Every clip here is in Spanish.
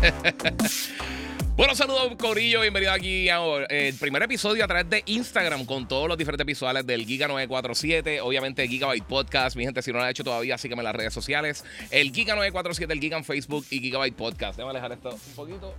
Bueno, saludos Corillo, bienvenido aquí al primer episodio a través de Instagram con todos los diferentes visuales del Giga 947, obviamente Gigabyte Podcast, mi gente si no lo ha hecho todavía, sígueme en las redes sociales, el Giga 947, el Giga en Facebook y Gigabyte Podcast. Déjame alejar esto un poquito.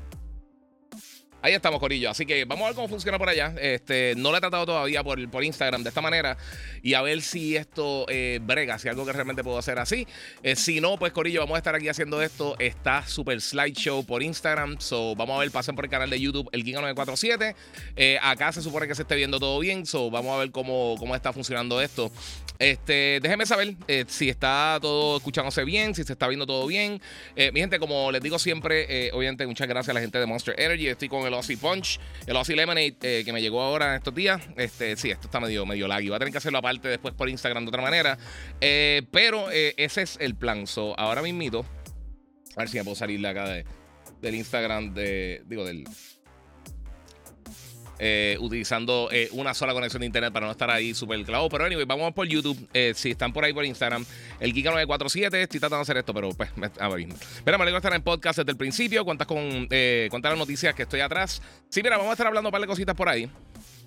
Ahí estamos, Corillo. Así que vamos a ver cómo funciona por allá. Este, no lo he tratado todavía por, por Instagram de esta manera. Y a ver si esto eh, brega, si algo que realmente puedo hacer así. Eh, si no, pues, Corillo, vamos a estar aquí haciendo esto. Está super slideshow por Instagram. So, vamos a ver, pasen por el canal de YouTube, el Giga947. Eh, acá se supone que se esté viendo todo bien. So, vamos a ver cómo, cómo está funcionando esto. Este, déjenme saber si está todo escuchándose bien, si se está viendo todo bien. mi gente, como les digo siempre, obviamente, muchas gracias a la gente de Monster Energy. Estoy con el el Punch, el Aussie Lemonade eh, que me llegó ahora estos días. Este, sí, esto está medio, medio laggy. Voy a tener que hacerlo aparte después por Instagram de otra manera. Eh, pero eh, ese es el plan. So, ahora mismo, a ver si me puedo salir de acá del Instagram de. Digo, del. Eh, utilizando eh, una sola conexión de internet para no estar ahí súper clavo. Pero anyway, vamos por YouTube. Eh, si están por ahí por Instagram, el Giga947, estoy tratando de hacer esto, pero pues, a ver. Mira, me alegro estar en podcast desde el principio. Cuentas con cuántas las noticias que estoy atrás. Sí, mira, vamos a estar hablando un par de cositas por ahí.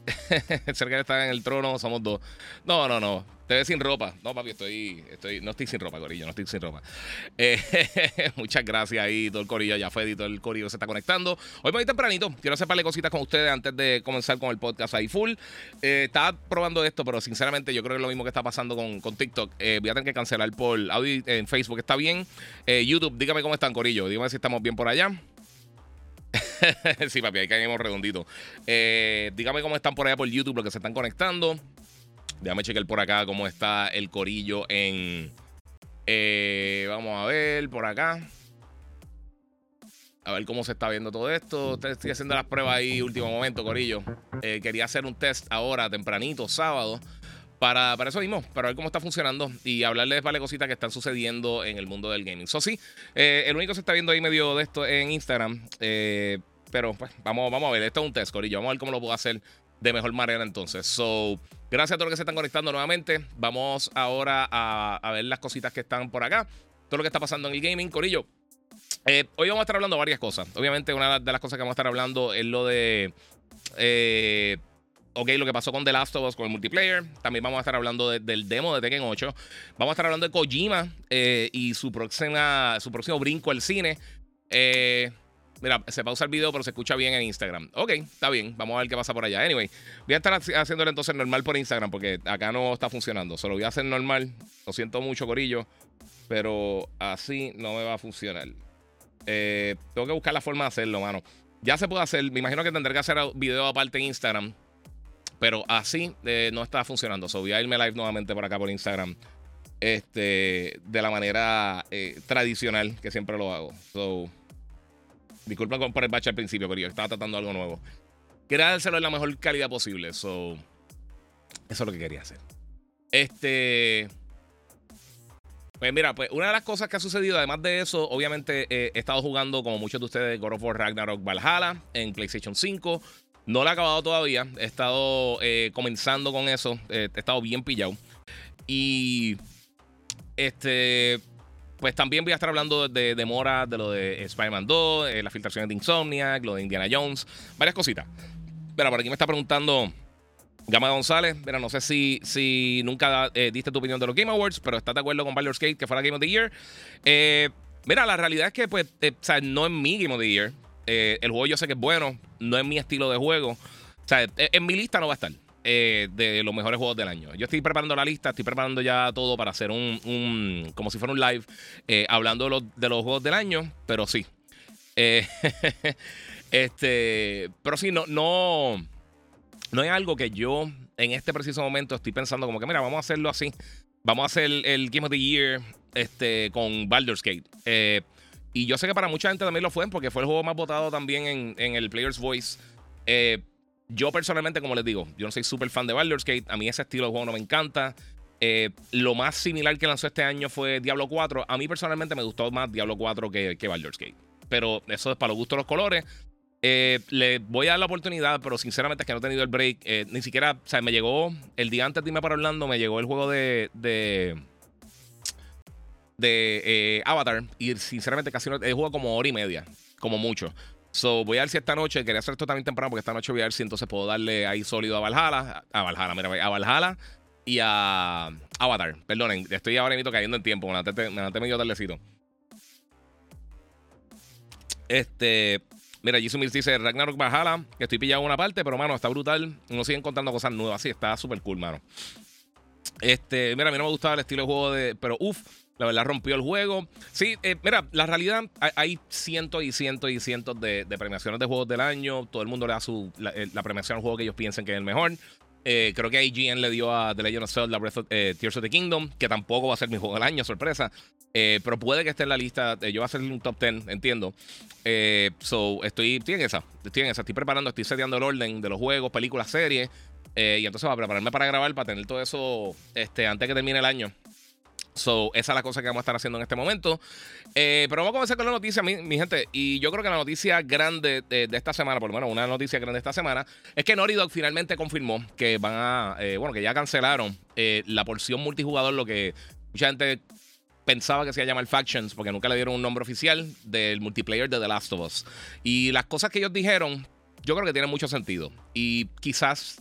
Cerca estar en el trono, somos dos. No, no, no. Te ves sin ropa. No, papi, estoy, estoy, no estoy sin ropa, Corillo, no estoy sin ropa. Eh, muchas gracias ahí, todo el Corillo, ya fue todo el Corillo se está conectando. Hoy muy tempranito, quiero hacer par de cositas con ustedes antes de comenzar con el podcast ahí full. Eh, estaba probando esto, pero sinceramente yo creo que es lo mismo que está pasando con, con TikTok. Eh, voy a tener que cancelar por audio en Facebook, está bien. YouTube, dígame cómo están, Corillo, dígame si estamos bien por allá. sí, papi, ahí caemos redondito. dígame cómo están por allá por YouTube, los que se están conectando. Déjame chequear por acá cómo está el corillo en. Eh, vamos a ver por acá. A ver cómo se está viendo todo esto. Estoy haciendo las pruebas ahí, último momento, Corillo. Eh, quería hacer un test ahora, tempranito, sábado. Para, para, eso mismo, para ver cómo está funcionando y hablarles de cositas que están sucediendo en el mundo del gaming. Eso sí, eh, el único que se está viendo ahí medio de esto en Instagram. pero pues vamos, vamos a ver, esto es un test, Corillo. Vamos a ver cómo lo puedo hacer de mejor manera entonces. So, gracias a todos los que se están conectando nuevamente. Vamos ahora a, ver las cositas que están por acá. Todo lo que está pasando en el gaming, Corillo. Eh, hoy vamos a estar hablando varias cosas. Obviamente, una de las cosas que vamos a estar hablando es lo de. Eh, ok, lo que pasó con The Last of Us con el multiplayer. También vamos a estar hablando del demo de Tekken 8. Vamos a estar hablando de Kojima eh, y su, próxima, su próximo brinco al cine. Eh, Mira, se pausa el video, pero se escucha bien en Instagram. Ok, está bien. Vamos a ver qué pasa por allá. Anyway, voy a estar haciéndolo entonces normal por Instagram porque acá no está funcionando. Solo voy a hacer normal. Lo siento mucho, Corillo. Pero así no me va a funcionar. Eh, tengo que buscar la forma de hacerlo, mano. Ya se puede hacer. Me imagino que tendré que hacer video aparte en Instagram. Pero así eh, no está funcionando. So voy a irme live nuevamente por acá por Instagram. Este, de la manera eh, tradicional que siempre lo hago. So. Disculpa por el bache al principio, pero yo estaba tratando algo nuevo. Quería dárselo en la mejor calidad posible. So, eso es lo que quería hacer. Este. Pues mira, pues una de las cosas que ha sucedido, además de eso, obviamente eh, he estado jugando, como muchos de ustedes, God of War Ragnarok Valhalla en PlayStation 5. No lo he acabado todavía. He estado eh, comenzando con eso. Eh, he estado bien pillado. Y. Este pues también voy a estar hablando de demora de lo de Spider-Man 2, eh, las filtraciones de Insomniac, lo de Indiana Jones, varias cositas. Pero por aquí me está preguntando Gama González. Mira, no sé si, si nunca eh, diste tu opinión de los Game Awards, pero estás de acuerdo con Baldur's Gate que fue la Game of the Year. Mira, la realidad es que, pues, o sea, no es mi Game of the Year. el juego yo sé que es bueno, no es mi estilo de juego. O sea, en mi lista no va a estar. Eh, de los mejores juegos del año. Yo estoy preparando la lista, estoy preparando ya todo para hacer un, como si fuera un live, eh, hablando de los, de los, juegos del año, pero sí. Eh, este, pero sí, no, no, no es algo que yo en este preciso momento estoy pensando como que, mira, vamos a hacerlo así. Vamos a hacer el, Game of the Year este, con Baldur's Gate. Y yo sé que para mucha gente también lo fue, porque fue el juego más votado también en, en el Player's Voice. Eh, yo personalmente, como les digo, yo no soy súper fan de Baldur's Gate. A mí ese estilo de juego no me encanta. Eh, lo más similar que lanzó este año fue Diablo 4. A mí personalmente me gustó más Diablo 4 que, que Baldur's Gate. Pero eso es para los gustos los colores. Eh, le voy a dar la oportunidad, pero sinceramente es que no he tenido el break. Eh, ni siquiera, o me llegó el día antes de irme para Orlando, me llegó el juego de, de Avatar. Y sinceramente casi no. He jugado como hora y media, como mucho. So, voy a ver si esta noche, quería hacer esto también temprano, porque esta noche voy a ver si entonces puedo darle ahí sólido a Valhalla. A Valhalla, mira, a Valhalla y a Avatar. Perdonen, estoy ahora mismo cayendo en tiempo. Me levanté medio tardecito. Este. Mira, Jisoo Mills dice Ragnarok Valhalla, que estoy pillado en una parte, pero mano, está brutal. Uno sigue encontrando cosas nuevas. Sí, está súper cool, mano. Este, mira, a mí no me gustaba el estilo de juego de. Pero uff, la verdad rompió el juego. Sí, eh, mira, la realidad, hay, cientos y cientos y cientos de, premiaciones de juegos del año. Todo el mundo le da su, la, eh, la premiación al juego que ellos piensen que es el mejor. Eh, creo que IGN le dio a The Legend of Zelda Breath of, eh, Tears of the Kingdom, que tampoco va a ser mi juego del año, sorpresa. Eh, pero puede que esté en la lista. yo voy a hacer un top 10, entiendo. so, estoy, estoy en esa. Estoy en esa. Estoy preparando, estoy seteando el orden de los juegos, películas, series. y entonces va a prepararme para grabar, para tener todo eso este, antes que termine el año. So, esa es la cosa que vamos a estar haciendo en este momento. Eh, pero vamos a comenzar con la noticia, mi, gente. Y yo creo que la noticia grande de, esta semana, por lo menos una noticia grande de esta semana, es que Naughty finalmente confirmó que van a, eh, bueno, que ya cancelaron eh, la porción multijugador, lo que mucha gente pensaba que se iba a llamar Factions, porque nunca le dieron un nombre oficial del multiplayer de The Last of Us. Y las cosas que ellos dijeron, yo creo que tienen mucho sentido. Y quizás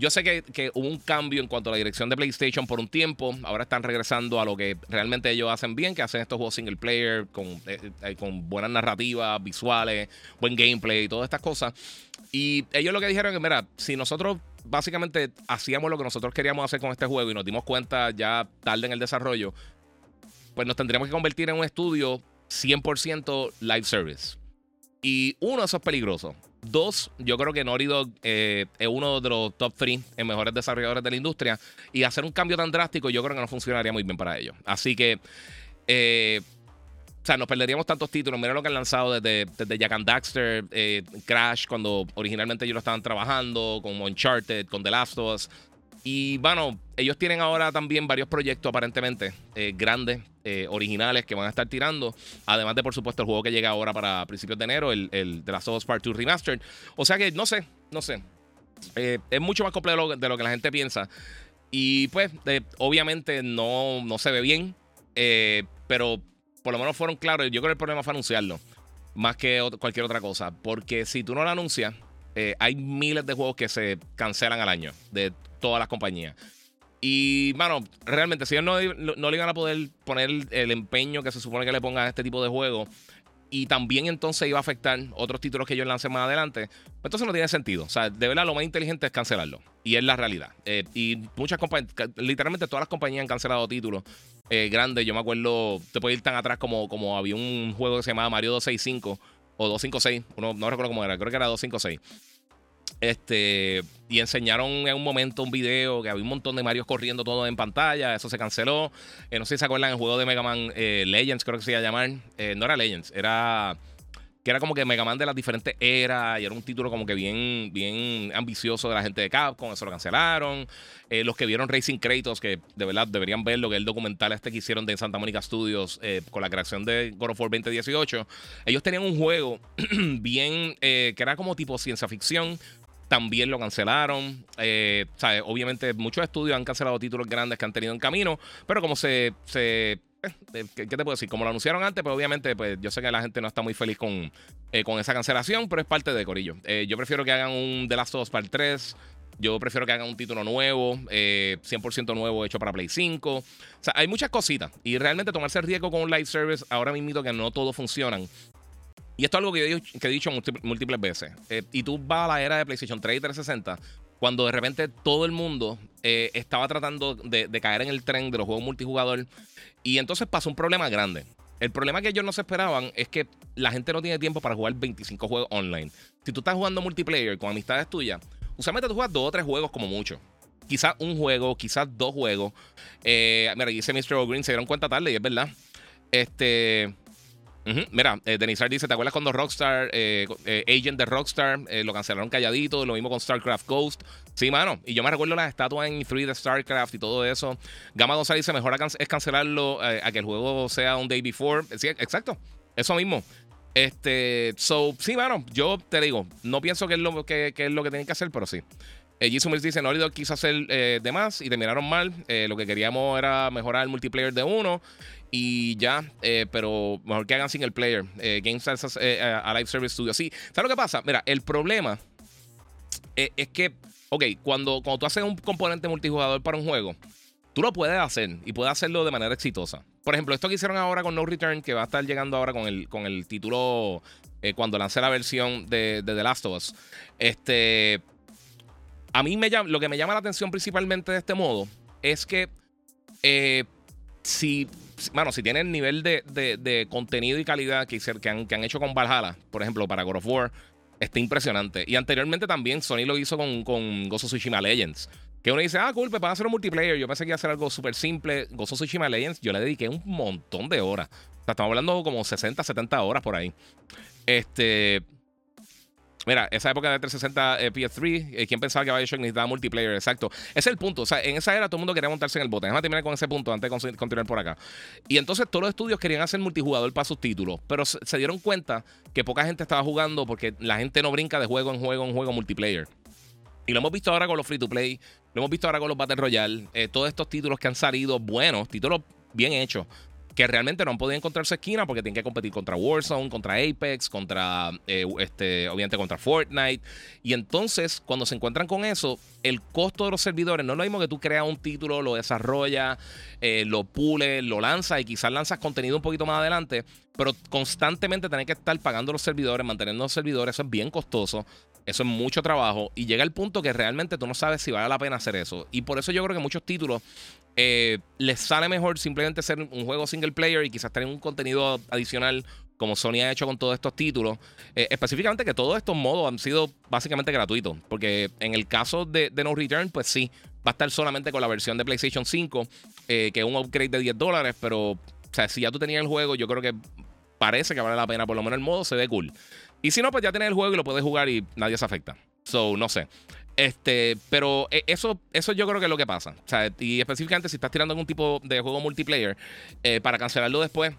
yo sé que, hubo un cambio en cuanto a la dirección de PlayStation por un tiempo. Ahora están regresando a lo que realmente ellos hacen bien, que hacen estos juegos single player con, eh, eh, con buenas narrativas, visuales, buen gameplay y todas estas cosas. Y ellos lo que dijeron es que, mira, si nosotros básicamente hacíamos lo que nosotros queríamos hacer con este juego y nos dimos cuenta ya tarde en el desarrollo, pues nos tendríamos que convertir en un estudio 100% live service. Y uno, eso es peligroso. Dos, yo creo que Naughty Dog eh, es uno de los top 3 en mejores desarrolladores de la industria. Y hacer un cambio tan drástico, yo creo que no funcionaría muy bien para ellos. Así que, eh, o sea, nos perderíamos tantos títulos. Mira lo que han lanzado desde, desde Jack and Daxter, eh, Crash, cuando originalmente ellos lo estaban trabajando, con Uncharted, con The Last of Us. Y bueno, ellos tienen ahora también varios proyectos aparentemente eh, grandes, eh, originales que van a estar tirando. Además de, por supuesto, el juego que llega ahora para principios de enero, el, el de las Us Part 2 Remastered. O sea que no sé, no sé. Eh, es mucho más complejo de lo que la gente piensa. Y pues, obviamente no, no se ve bien. pero por lo menos fueron claros. Yo creo que el problema fue anunciarlo. Más que cualquier otra cosa. Porque si tú no lo anuncias, hay miles de juegos que se cancelan al año. De todas las compañías. Y, mano, realmente, si ellos no, no, le iban a poder poner el, empeño que se supone que le pongan a este tipo de juego, y también entonces iba a afectar otros títulos que ellos lancen más adelante, pues entonces no tiene sentido. O sea, de verdad, lo más inteligente es cancelarlo. Y es la realidad. Eh, y muchas compañías, literalmente todas las compañías han cancelado títulos eh, grandes. Yo me acuerdo, te puedo ir tan atrás como, como había un juego que se llamaba Mario 265 o 256, uno, no recuerdo cómo era, creo que era 256 este, y enseñaron en un momento un video que había un montón de Marios corriendo todo en pantalla. Eso se canceló. Eh, no sé si se acuerdan el juego de Mega Man eh, Legends, creo que se iba a llamar. Eh, no era Legends, era. Que era como que Mega Man de las diferentes eras y era un título como que bien, bien ambicioso de la gente de Capcom. Eso lo cancelaron. los que vieron Racing Kratos, que de verdad deberían ver lo que es el documental este que hicieron de Santa Mónica Studios con la creación de God of War 2018. Ellos tenían un juego bien que era como tipo ciencia ficción también lo cancelaron. Eh, obviamente muchos estudios han cancelado títulos grandes que han tenido en camino, pero como se eh, eh, ¿Qué te puedo decir? Como lo anunciaron antes, pues obviamente pues yo sé que la gente no está muy feliz con, con esa cancelación, pero es parte de Corillo. yo prefiero que hagan un The Last of Us Part 3. Yo prefiero que hagan un título nuevo, 100% nuevo hecho para Play 5. O sea, hay muchas cositas. Y realmente tomarse el riesgo con un live service, ahora mismo que no todos funcionan, y esto es algo que, yo, he dicho múltiples veces. Eh, y tú vas a la era de PlayStation 3 y 360, cuando de repente todo el mundo eh, estaba tratando de, caer en el tren de los juegos multijugador. Y entonces pasó un problema grande. El problema que ellos no se esperaban es que la gente no tiene tiempo para jugar 25 juegos online. Si tú estás jugando multiplayer con amistades tuyas, usualmente tú juegas dos o tres juegos como mucho. quizás un juego, quizás dos juegos. Eh, mira, dice Mr. Green, se dieron cuenta tarde y es verdad. Este. Mira, eh, Denisar dice: ¿Te acuerdas cuando Rockstar, eh, eh, Agent de Rockstar, lo cancelaron calladito? Lo mismo con StarCraft Ghost. Sí, mano. Y yo me recuerdo las estatuas en 3 de StarCraft y todo eso. Gama González dice: Mejor es cancelarlo a que el juego sea un day before. Sí, exacto. Eso mismo. Este, so, sí, mano, yo te digo, no pienso que es lo que, es lo que tienen que hacer, pero sí. Eh, Jisoo dice, Naughty Dog quiso hacer eh, de más y terminaron mal. Eh, lo que queríamos era mejorar el multiplayer de uno y ya, eh, pero mejor que hagan single player. GameStars a Live Service Studio. Sí, ¿sabes lo que pasa? Mira, el problema es que, ok, cuando, cuando tú haces un componente multijugador para un juego, tú lo puedes hacer y puedes hacerlo de manera exitosa. Por ejemplo, esto que hicieron ahora con No Return, que va a estar llegando ahora con el, con el título eh, cuando lancé la versión de, The Last of Us. Este. A mí me lo que me llama la atención principalmente de este modo es que eh, si, bueno, si tienen el nivel de, contenido y calidad que, que, han, que han hecho con Valhalla, por ejemplo, para God of War, está impresionante. Y anteriormente también Sony lo hizo con, con of Tsushima Legends. Que uno dice, ah, cool, pues van a hacer un multiplayer. Yo pensé que iba a hacer algo súper simple. Gozo Tsushima Legends, yo le dediqué un montón de horas. O sea, estamos hablando como 60, 70 horas por ahí. Este. Mira, esa época de 360 eh, PS3, eh, ¿quién pensaba que Bioshock necesitaba multiplayer? Exacto. Ese es el punto. O sea, en esa era todo el mundo quería montarse en el bote. Déjame terminar con ese punto antes de continuar por acá. Y entonces todos los estudios querían hacer multijugador para sus títulos, pero se dieron cuenta que poca gente estaba jugando porque la gente no brinca de juego en juego en juego multiplayer. Y lo hemos visto ahora con los free to play, lo hemos visto ahora con los Battle Royale, eh, todos estos títulos que han salido buenos, títulos bien hechos, que realmente no han podido encontrar su esquina porque tienen que competir contra Warzone, contra Apex, contra, eh, este, obviamente contra Fortnite. Y entonces, cuando se encuentran con eso, el costo de los servidores no es lo mismo que tú creas un título, lo desarrollas, eh, lo pules, lo lanzas y quizás lanzas contenido un poquito más adelante, pero constantemente tenés que estar pagando los servidores, manteniendo los servidores, eso es bien costoso. Eso es mucho trabajo y llega el punto que realmente tú no sabes si vale la pena hacer eso. Y por eso yo creo que muchos títulos eh, les sale mejor simplemente ser un juego single player y quizás tener un contenido adicional como Sony ha hecho con todos estos títulos. Eh, específicamente que todos estos modos han sido básicamente gratuitos. Porque en el caso de, No Return, pues sí, va a estar solamente con la versión de PlayStation 5, eh, que es un upgrade de 10 dólares. Pero, o sea, si ya tú tenías el juego, yo creo que parece que vale la pena. Por lo menos el modo se ve cool. Y si no, pues ya tienes el juego y lo puedes jugar y nadie se afecta. So, no sé. Este, pero eh, eso, eso yo creo que es lo que pasa. O sea, y específicamente si estás tirando algún tipo de juego multiplayer eh, para cancelarlo después,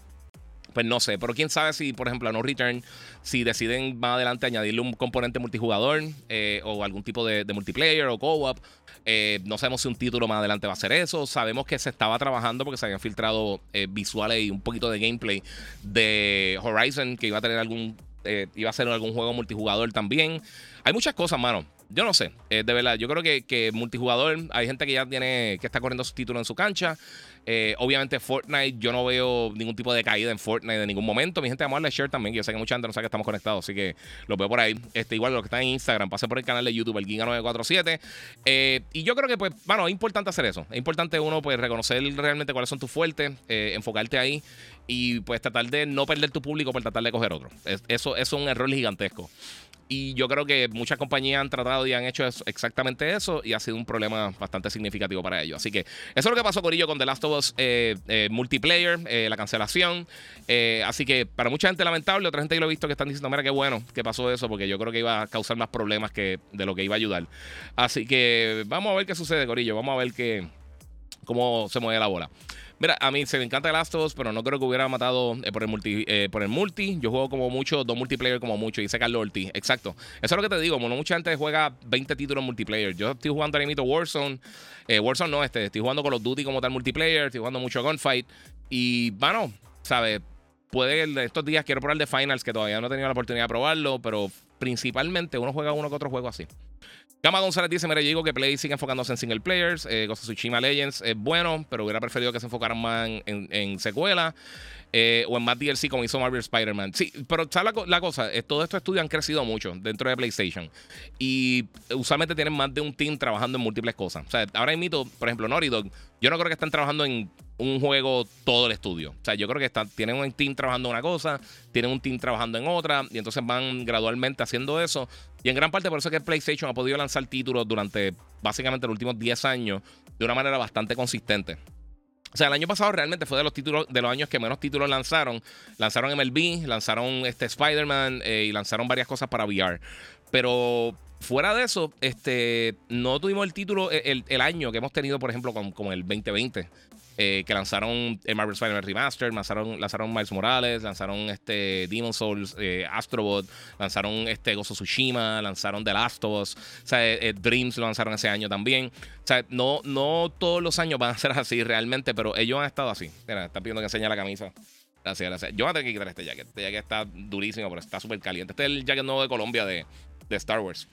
pues no sé. Pero quién sabe si, por ejemplo, a No Return, si deciden más adelante añadirle un componente multijugador eh, o algún tipo de, multiplayer o co-op. no sabemos si un título más adelante va a ser eso. Sabemos que se estaba trabajando porque se habían filtrado visuales y un poquito de gameplay de Horizon que iba a tener algún eh, iba a ser algún juego multijugador también. Hay muchas cosas, mano. Yo no sé, eh, de verdad. Yo creo que, que, multijugador, hay gente que ya tiene, que está corriendo su título en su cancha. Eh, obviamente, Fortnite, yo no veo ningún tipo de caída en Fortnite en ningún momento. Mi gente, vamos a darle share también. Yo sé que mucha gente no sabe que estamos conectados, así que lo veo por ahí. Este, igual los que están en Instagram, pasen por el canal de YouTube, el Giga947. y yo creo que, pues, bueno, es importante hacer eso. Es importante uno, pues, reconocer realmente cuáles son tus fuertes, enfocarte ahí y pues tratar de no perder tu público por tratar de coger otro. eso, es un error gigantesco. Y yo creo que muchas compañías han tratado y han hecho exactamente eso y ha sido un problema bastante significativo para ellos. Así que eso es lo que pasó con ello con The Last of Us eh, eh, Multiplayer, eh, la cancelación. así que para mucha gente lamentable, otra gente que lo he visto que están diciendo, mira qué bueno que pasó eso, porque yo creo que iba a causar más problemas que de lo que iba a ayudar. Así que vamos a ver qué sucede, Corillo. Vamos a ver qué, cómo se mueve la bola. Mira, a mí se me encanta of Us, pero no creo que hubiera matado eh, por, el multi, eh, por el multi. Yo juego como mucho, dos multiplayer como mucho, dice Carlos Ortiz. Exacto. Eso es lo que te digo, mucha gente juega 20 títulos multiplayer. Yo estoy jugando ahora mismo Warzone. Eh, Warzone no, este, estoy jugando con los Duty como tal multiplayer, estoy jugando mucho Gunfight. Y, bueno, ¿sabes? Puede, estos días quiero probar de Finals, que todavía no he tenido la oportunidad de probarlo, pero principalmente uno juega uno que otro juego así. Gama González dice: Mira, yo que Play sigue enfocándose en single players. Eh, Ghost of Tsushima Legends es bueno, pero hubiera preferido que se enfocaran más en, en, secuela eh, o en más DLC como hizo Marvel Spider-Man. Sí, pero ¿sabes la, cosa? Eh, todos estos estudios han crecido mucho dentro de PlayStation y usualmente tienen más de un team trabajando en múltiples cosas. O sea, ahora mismo, por ejemplo, Naughty Dog, yo no creo que estén trabajando en un juego todo el estudio. O sea, yo creo que están, tienen un team trabajando en una cosa, tienen un team trabajando en otra, y entonces van gradualmente haciendo eso. Y en gran parte por eso es que PlayStation ha podido lanzar títulos durante básicamente los últimos 10 años de una manera bastante consistente. O sea, el año pasado realmente fue de los títulos, de los años que menos títulos lanzaron. Lanzaron MLB, lanzaron este Spider-Man eh, y lanzaron varias cosas para VR. Pero fuera de eso, este, no tuvimos el título el, año que hemos tenido, por ejemplo, como el 2020. Eh, que lanzaron el Marvel Spider-Man Remaster, lanzaron, lanzaron Miles Morales, lanzaron este Demon Souls, eh, Astrobot, lanzaron este Gozo Tsushima, lanzaron The Last of Us, sea, eh, Dreams lo lanzaron ese año también. O sea, no, no todos los años van a ser así realmente, pero ellos han estado así. Mira, está pidiendo que enseñe la camisa. Gracias, gracias. Yo voy a tener que quitar este jacket. Este jacket está durísimo, pero está súper caliente. Este es el jacket nuevo de Colombia de, de Star Wars.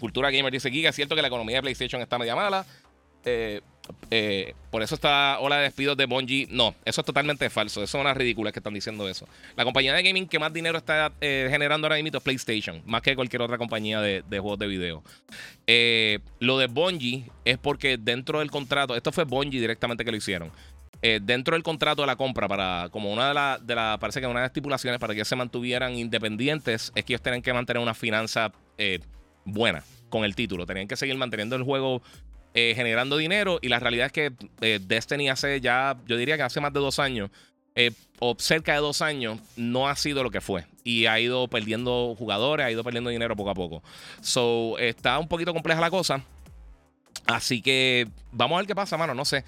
Cultura Gamer dice: Giga, es cierto que la economía de PlayStation está media mala. Eh, eh, por eso está ola de despidos de Bungie. No, eso es totalmente falso. Eso es una ridícula que están diciendo eso. La compañía de gaming que más dinero está eh, generando ahora mismo es PlayStation, más que cualquier otra compañía de, juegos de video. lo de Bungie es porque dentro del contrato, esto fue Bungie directamente que lo hicieron. dentro del contrato de la compra, para como una de las, de la, parece que una de las estipulaciones para que se mantuvieran independientes, es que ellos tienen que mantener una finanza buena con el título. Tenían que seguir manteniendo el juego eh, generando dinero. Y la realidad es que eh, Destiny hace ya, yo diría que hace más de dos años, eh, o cerca de dos años, no ha sido lo que fue. Y ha ido perdiendo jugadores, ha ido perdiendo dinero poco a poco. So, está un poquito compleja la cosa. Así que vamos a ver qué pasa, mano. No sé.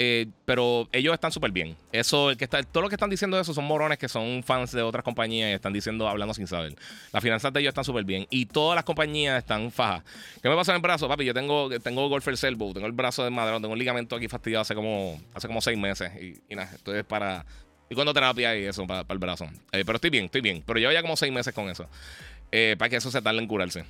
Eh, pero ellos están súper bien. Eso, el que está, todo lo que están diciendo eso son morones que son fans de otras compañías y están diciendo, hablando sin saber. Las finanzas de ellos están súper bien. Y todas las compañías están fajas. ¿Qué me pasa en el brazo, papi? Yo tengo, tengo Golfer Elbow, tengo el brazo de madera, tengo un ligamento aquí fastidiado hace como, hace como seis meses. Y, nada, esto es para. Y cuando terapia y eso, para, el brazo. Eh, pero estoy bien, estoy bien. Pero llevo ya como seis meses con eso. Eh, para que eso se tarde en curarse.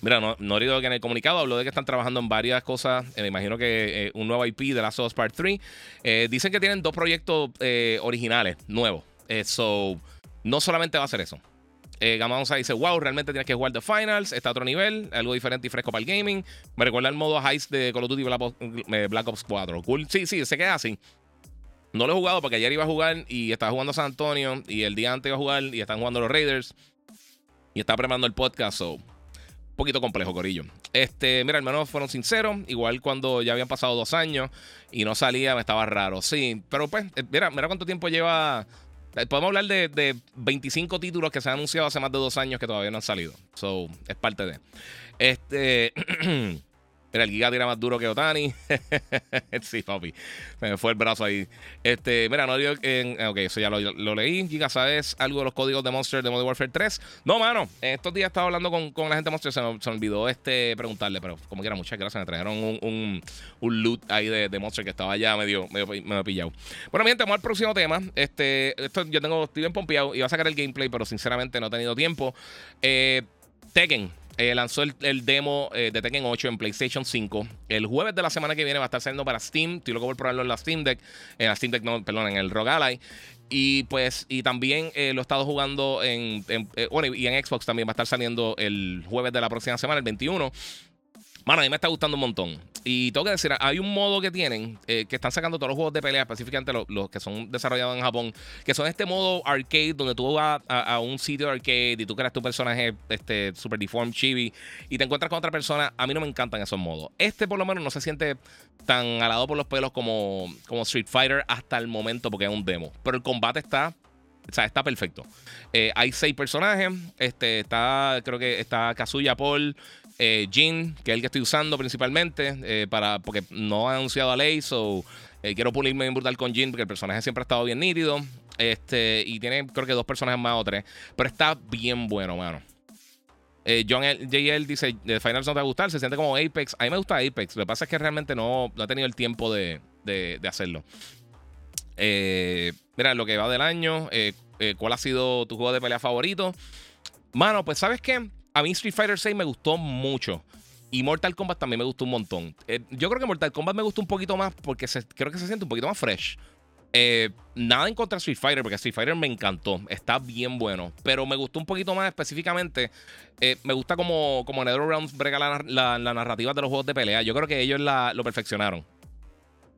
Mira, no, no que en el comunicado habló de que están trabajando en varias cosas. Eh, me imagino que eh, un nuevo IP de Last of Us Part 3. Eh, dicen que tienen dos proyectos originales nuevos. so, no solamente va a ser eso. Gamonza dice: Wow, realmente tienes que jugar The Finals. Está a otro nivel, algo diferente y fresco para el gaming. Me recuerda el modo Heist de Call of Duty Black Ops, 4. Cool. Sí, sí, se queda así. No lo he jugado porque ayer iba a jugar y estaba jugando San Antonio. Y el día antes iba a jugar y están jugando los Raiders. Y estaba preparando el podcast. So, poquito complejo, Corillo. Este, mira, hermanos fueron sinceros. Igual cuando ya habían pasado dos años y no salía, me estaba raro. Sí, pero pues, eh, mira, mira cuánto tiempo lleva. Eh, podemos hablar de, de 25 títulos que se han anunciado hace más de dos años que todavía no han salido. So, es parte de. Este. Mira, el Giga tira más duro que Otani. sí, papi. Me fue el brazo ahí. Este, mira, no digo. En, ok, eso ya lo, leí. Giga, ¿sabes algo de los códigos de Monster de Modern Warfare 3? No, mano. Estos días estaba hablando con, la gente de Monster. Se me, olvidó este preguntarle, pero como quiera, muchas gracias. Me trajeron un, un, loot ahí de, Monster que estaba ya medio, medio, medio pillado. Bueno, mi gente, vamos al próximo tema. Este, esto yo tengo, estoy bien pompeado. Iba a sacar el gameplay, pero sinceramente no he tenido tiempo. Eh, Tekken. Eh, lanzó el, demo eh, de Tekken 8 en PlayStation 5. El jueves de la semana que viene va a estar saliendo para Steam. Estoy loco por probarlo en la Steam Deck. En la Steam Deck, no, perdón, en el ROG Ally. Y pues, y también eh, lo he estado jugando en, bueno, y en Xbox también va a estar saliendo el jueves de la próxima semana, el 21. Mano, a mí me está gustando un montón. Y tengo que decir, hay un modo que tienen, eh, que están sacando todos los juegos de pelea, específicamente los, que son desarrollados en Japón, que son este modo arcade, donde tú vas a, un sitio arcade y tú creas tu personaje este, super deformed, chibi, y te encuentras con otra persona. A mí no me encantan esos modos. Este, por lo menos, no se siente tan alado por los pelos como, como Street Fighter hasta el momento, porque es un demo. Pero el combate está o sea, está perfecto. Eh, hay seis personajes. Este, está, creo que está Kazuya Paul, eh, Jin, que es el que estoy usando principalmente, eh, para, porque no ha anunciado a Ley, so eh, quiero pulirme bien brutal con Jin, porque el personaje siempre ha estado bien nítido. Este, y tiene creo que dos personajes más o tres. Pero está bien bueno, mano. John JL dice: The Finals no te va a gustar, se siente como Apex. A mí me gusta Apex. Lo que pasa es que realmente no, no he tenido el tiempo de, de, de hacerlo. mira, lo que va del año, ¿cuál ha sido tu juego de pelea favorito? Mano, pues sabes qué? A mí Street Fighter 6 me gustó mucho. Y Mortal Kombat también me gustó un montón. Eh, yo creo que Mortal Kombat me gustó un poquito más porque creo que se siente un poquito más fresh. Eh, nada en contra de Street Fighter, porque Street Fighter me encantó. Está bien bueno. Pero me gustó un poquito más específicamente. Eh, me gusta como, como NetherRealms brega la, la, narrativa de los juegos de pelea. Yo creo que ellos lo perfeccionaron.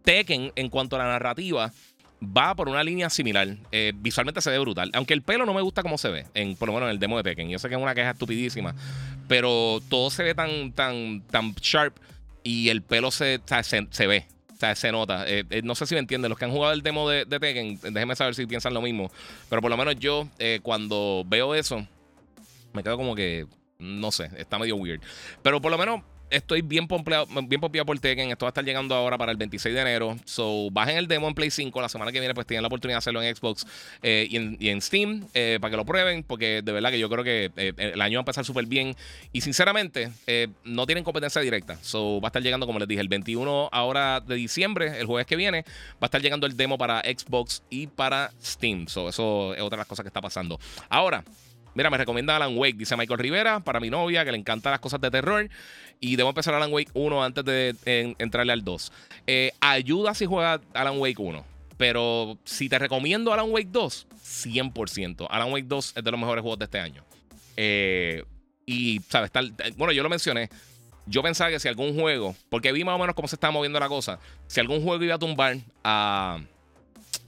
Tekken, en cuanto a la narrativa, va por una línea similar. Eh, visualmente se ve brutal. Aunque el pelo no me gusta como se ve, en, por lo menos en el demo de Tekken. Yo sé que es una queja estupidísima, pero todo se ve tan, tan, tan sharp y el pelo se, se, ve. O sea, se nota. Eh, eh, no sé si me entienden. Los que han jugado el demo de, de, Tekken, déjenme saber si piensan lo mismo. Pero por lo menos yo, cuando veo eso, me quedo como que, no sé, está medio weird. Pero por lo menos estoy bien pompeado, bien pompeado por Tekken. Esto va a estar llegando ahora para el 26 de enero. So, bajen el demo en Play 5. La semana que viene, pues tienen la oportunidad de hacerlo en Xbox eh, y, en, Steam eh, para que lo prueben. Porque de verdad que yo creo que eh, el año va a empezar súper bien. Y sinceramente, no tienen competencia directa. So, va a estar llegando, como les dije, el 21 ahora de diciembre, el jueves que viene, va a estar llegando el demo para Xbox y para Steam. So, eso es otra de las cosas que está pasando. Ahora. Mira, me recomienda Alan Wake, dice Michael Rivera, para mi novia, que le encantan las cosas de terror. Y debo empezar Alan Wake 1 antes de entrarle al 2. Eh, ayuda si juega Alan Wake 1. Pero si te recomiendo Alan Wake 2, 100%. Alan Wake 2 es de los mejores juegos de este año. Eh, y, ¿sabes? bueno, yo lo mencioné. Yo pensaba que si algún juego, porque vi más o menos cómo se estaba moviendo la cosa, si algún juego iba a tumbar a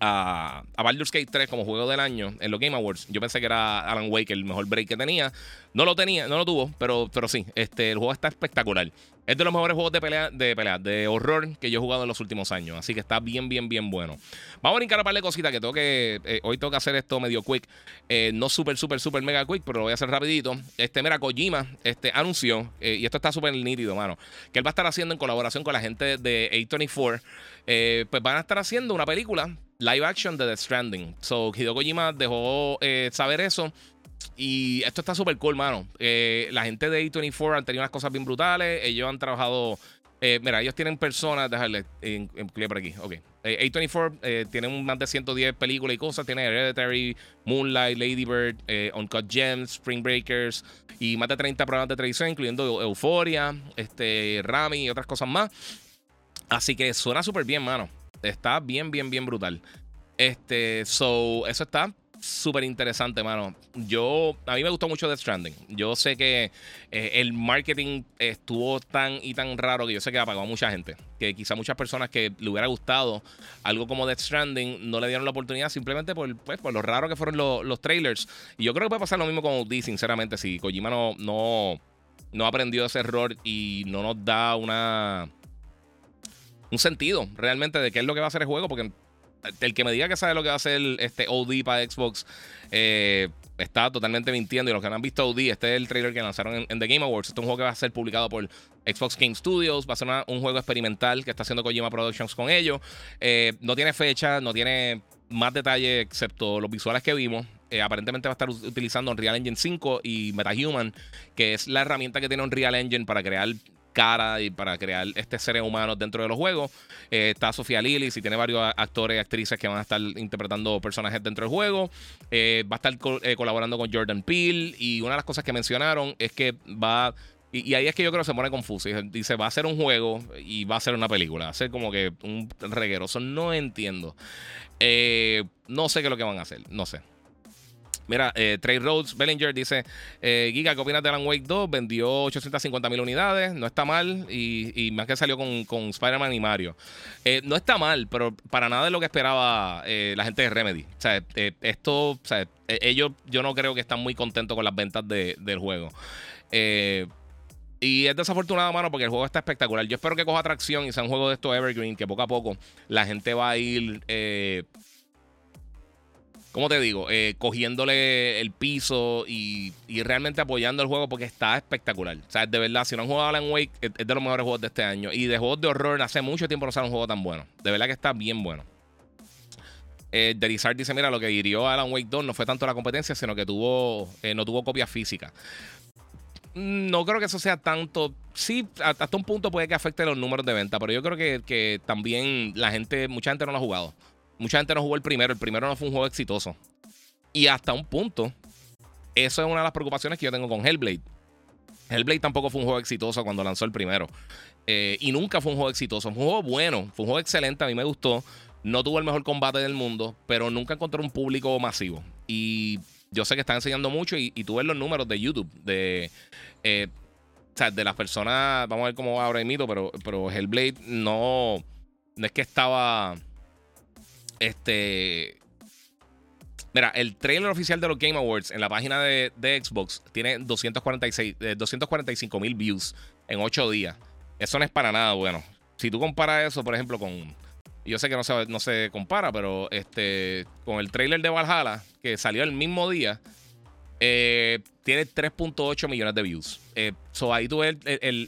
a, a Baldur's Gate 3 como juego del año en los Game Awards. Yo pensé que era Alan Wake el mejor break que tenía. No lo tenía, no lo tuvo, pero, pero sí, este, el juego está espectacular. Es de los mejores juegos de pelea, de pelea, de horror que yo he jugado en los últimos años. Así que está bien, bien, bien bueno. Vamos a brincar a par de cositas que tengo que. Eh, hoy tengo que hacer esto medio quick. Eh, no súper, súper, súper mega quick, pero lo voy a hacer rapidito. Este, mira, Kojima este, anunció, eh, y esto está súper nítido, mano, que él va a estar haciendo en colaboración con la gente de A24. pues van a estar haciendo una película live action de The Stranding. So, Hideo Kojima dejó saber eso. Y esto está súper cool, mano. Eh, la gente de A24 han tenido unas cosas bien brutales. Ellos han trabajado. Eh, mira, ellos tienen personas. Déjale en, por aquí. Ok. Eh, A24 tienen más de 110 películas y cosas. Tiene Hereditary, Moonlight, Lady Bird, Uncut Gems, Spring Breakers y más de 30 programas de televisión, incluyendo Euphoria, este, Rami y otras cosas más. Así que suena súper bien, mano. Está bien, bien, bien brutal. Este, so, eso está súper interesante, mano. Yo, a mí me gustó mucho Death Stranding. Yo sé que eh, el marketing estuvo tan y tan raro que yo sé que apagó a mucha gente. Que quizá muchas personas que le hubiera gustado algo como Death Stranding no le dieron la oportunidad simplemente por, pues, por lo raro que fueron los trailers. Y yo creo que puede pasar lo mismo con OD, sinceramente. Si Kojima no, no, no aprendió ese error y no nos da una un sentido realmente de qué es lo que va a hacer el juego, porque el que me diga que sabe lo que va a hacer este OD para Xbox eh, está totalmente mintiendo. Y los que no han visto OD, este es el trailer que lanzaron en, The Game Awards. Este es un juego que va a ser publicado por Xbox Game Studios. Va a ser un juego experimental que está haciendo Kojima Productions con ellos. Eh, no tiene fecha, no tiene más detalle excepto los visuales que vimos. Eh, aparentemente va a estar utilizando Unreal Engine 5 y MetaHuman, que es la herramienta que tiene Unreal Engine para crear cara y para crear este seres humanos dentro de los juegos. Eh, está Sofía Lillis y tiene varios actores y actrices que van a estar interpretando personajes dentro del juego. Eh, va a estar eh, colaborando con Jordan Peele y una de las cosas que mencionaron es que va... Y, ahí es que yo creo que se pone confuso. Dice, va a ser un juego y va a ser una película. Va a ser como que un reguero. Eso no entiendo. no sé qué es lo que van a hacer. No sé. Mira, eh, Trey Rhodes Bellinger dice: eh, Giga, ¿qué opinas de Alan Wake 2? Vendió 850 mil unidades, no está mal. Y, más que salió con, con Spider-Man y Mario. Eh, no está mal, pero para nada es lo que esperaba la gente de Remedy. O sea, esto, o sea, ellos, yo no creo que están muy contentos con las ventas del juego. y es desafortunado, mano, porque el juego está espectacular. Yo espero que coja atracción y sea un juego de esto Evergreen, que poco a poco la gente va a ir ¿cómo te digo? Eh, cogiéndole el piso y, realmente apoyando el juego porque está espectacular. O sea, de verdad, si no han jugado Alan Wake, es, de los mejores juegos de este año. Y de juegos de horror, hace mucho tiempo no sale un juego tan bueno. De verdad que está bien bueno. Eh, Derizard dice: Mira, lo que hirió Alan Wake 2 no fue tanto la competencia, sino que tuvo, eh, no tuvo copia física. No creo que eso sea tanto. Sí, hasta un punto puede que afecte los números de venta, pero yo creo que también la gente, mucha gente no lo ha jugado. Mucha gente no jugó el primero. El primero no fue un juego exitoso. Y hasta un punto, eso es una de las preocupaciones que yo tengo con Hellblade. Hellblade tampoco fue un juego exitoso cuando lanzó el primero. Eh, y nunca fue un juego exitoso. Fue un juego bueno, fue un juego excelente, a mí me gustó. No tuvo el mejor combate del mundo, pero nunca encontró un público masivo. Y yo sé que están enseñando mucho y, y tú ves los números de YouTube de, eh, o sea, de las personas, vamos a ver cómo va ahora el mito, pero, pero Hellblade no, no es que estaba. Este. Mira, el trailer oficial de los Game Awards en la página de, Xbox tiene 246, 245 mil views en 8 días. Eso no es para nada bueno. Si tú comparas eso, por ejemplo, con. Yo sé que no se, no se compara, pero este con el trailer de Valhalla, que salió el mismo día, eh, tiene 3.8 millones de views. Eh, so ahí tú ves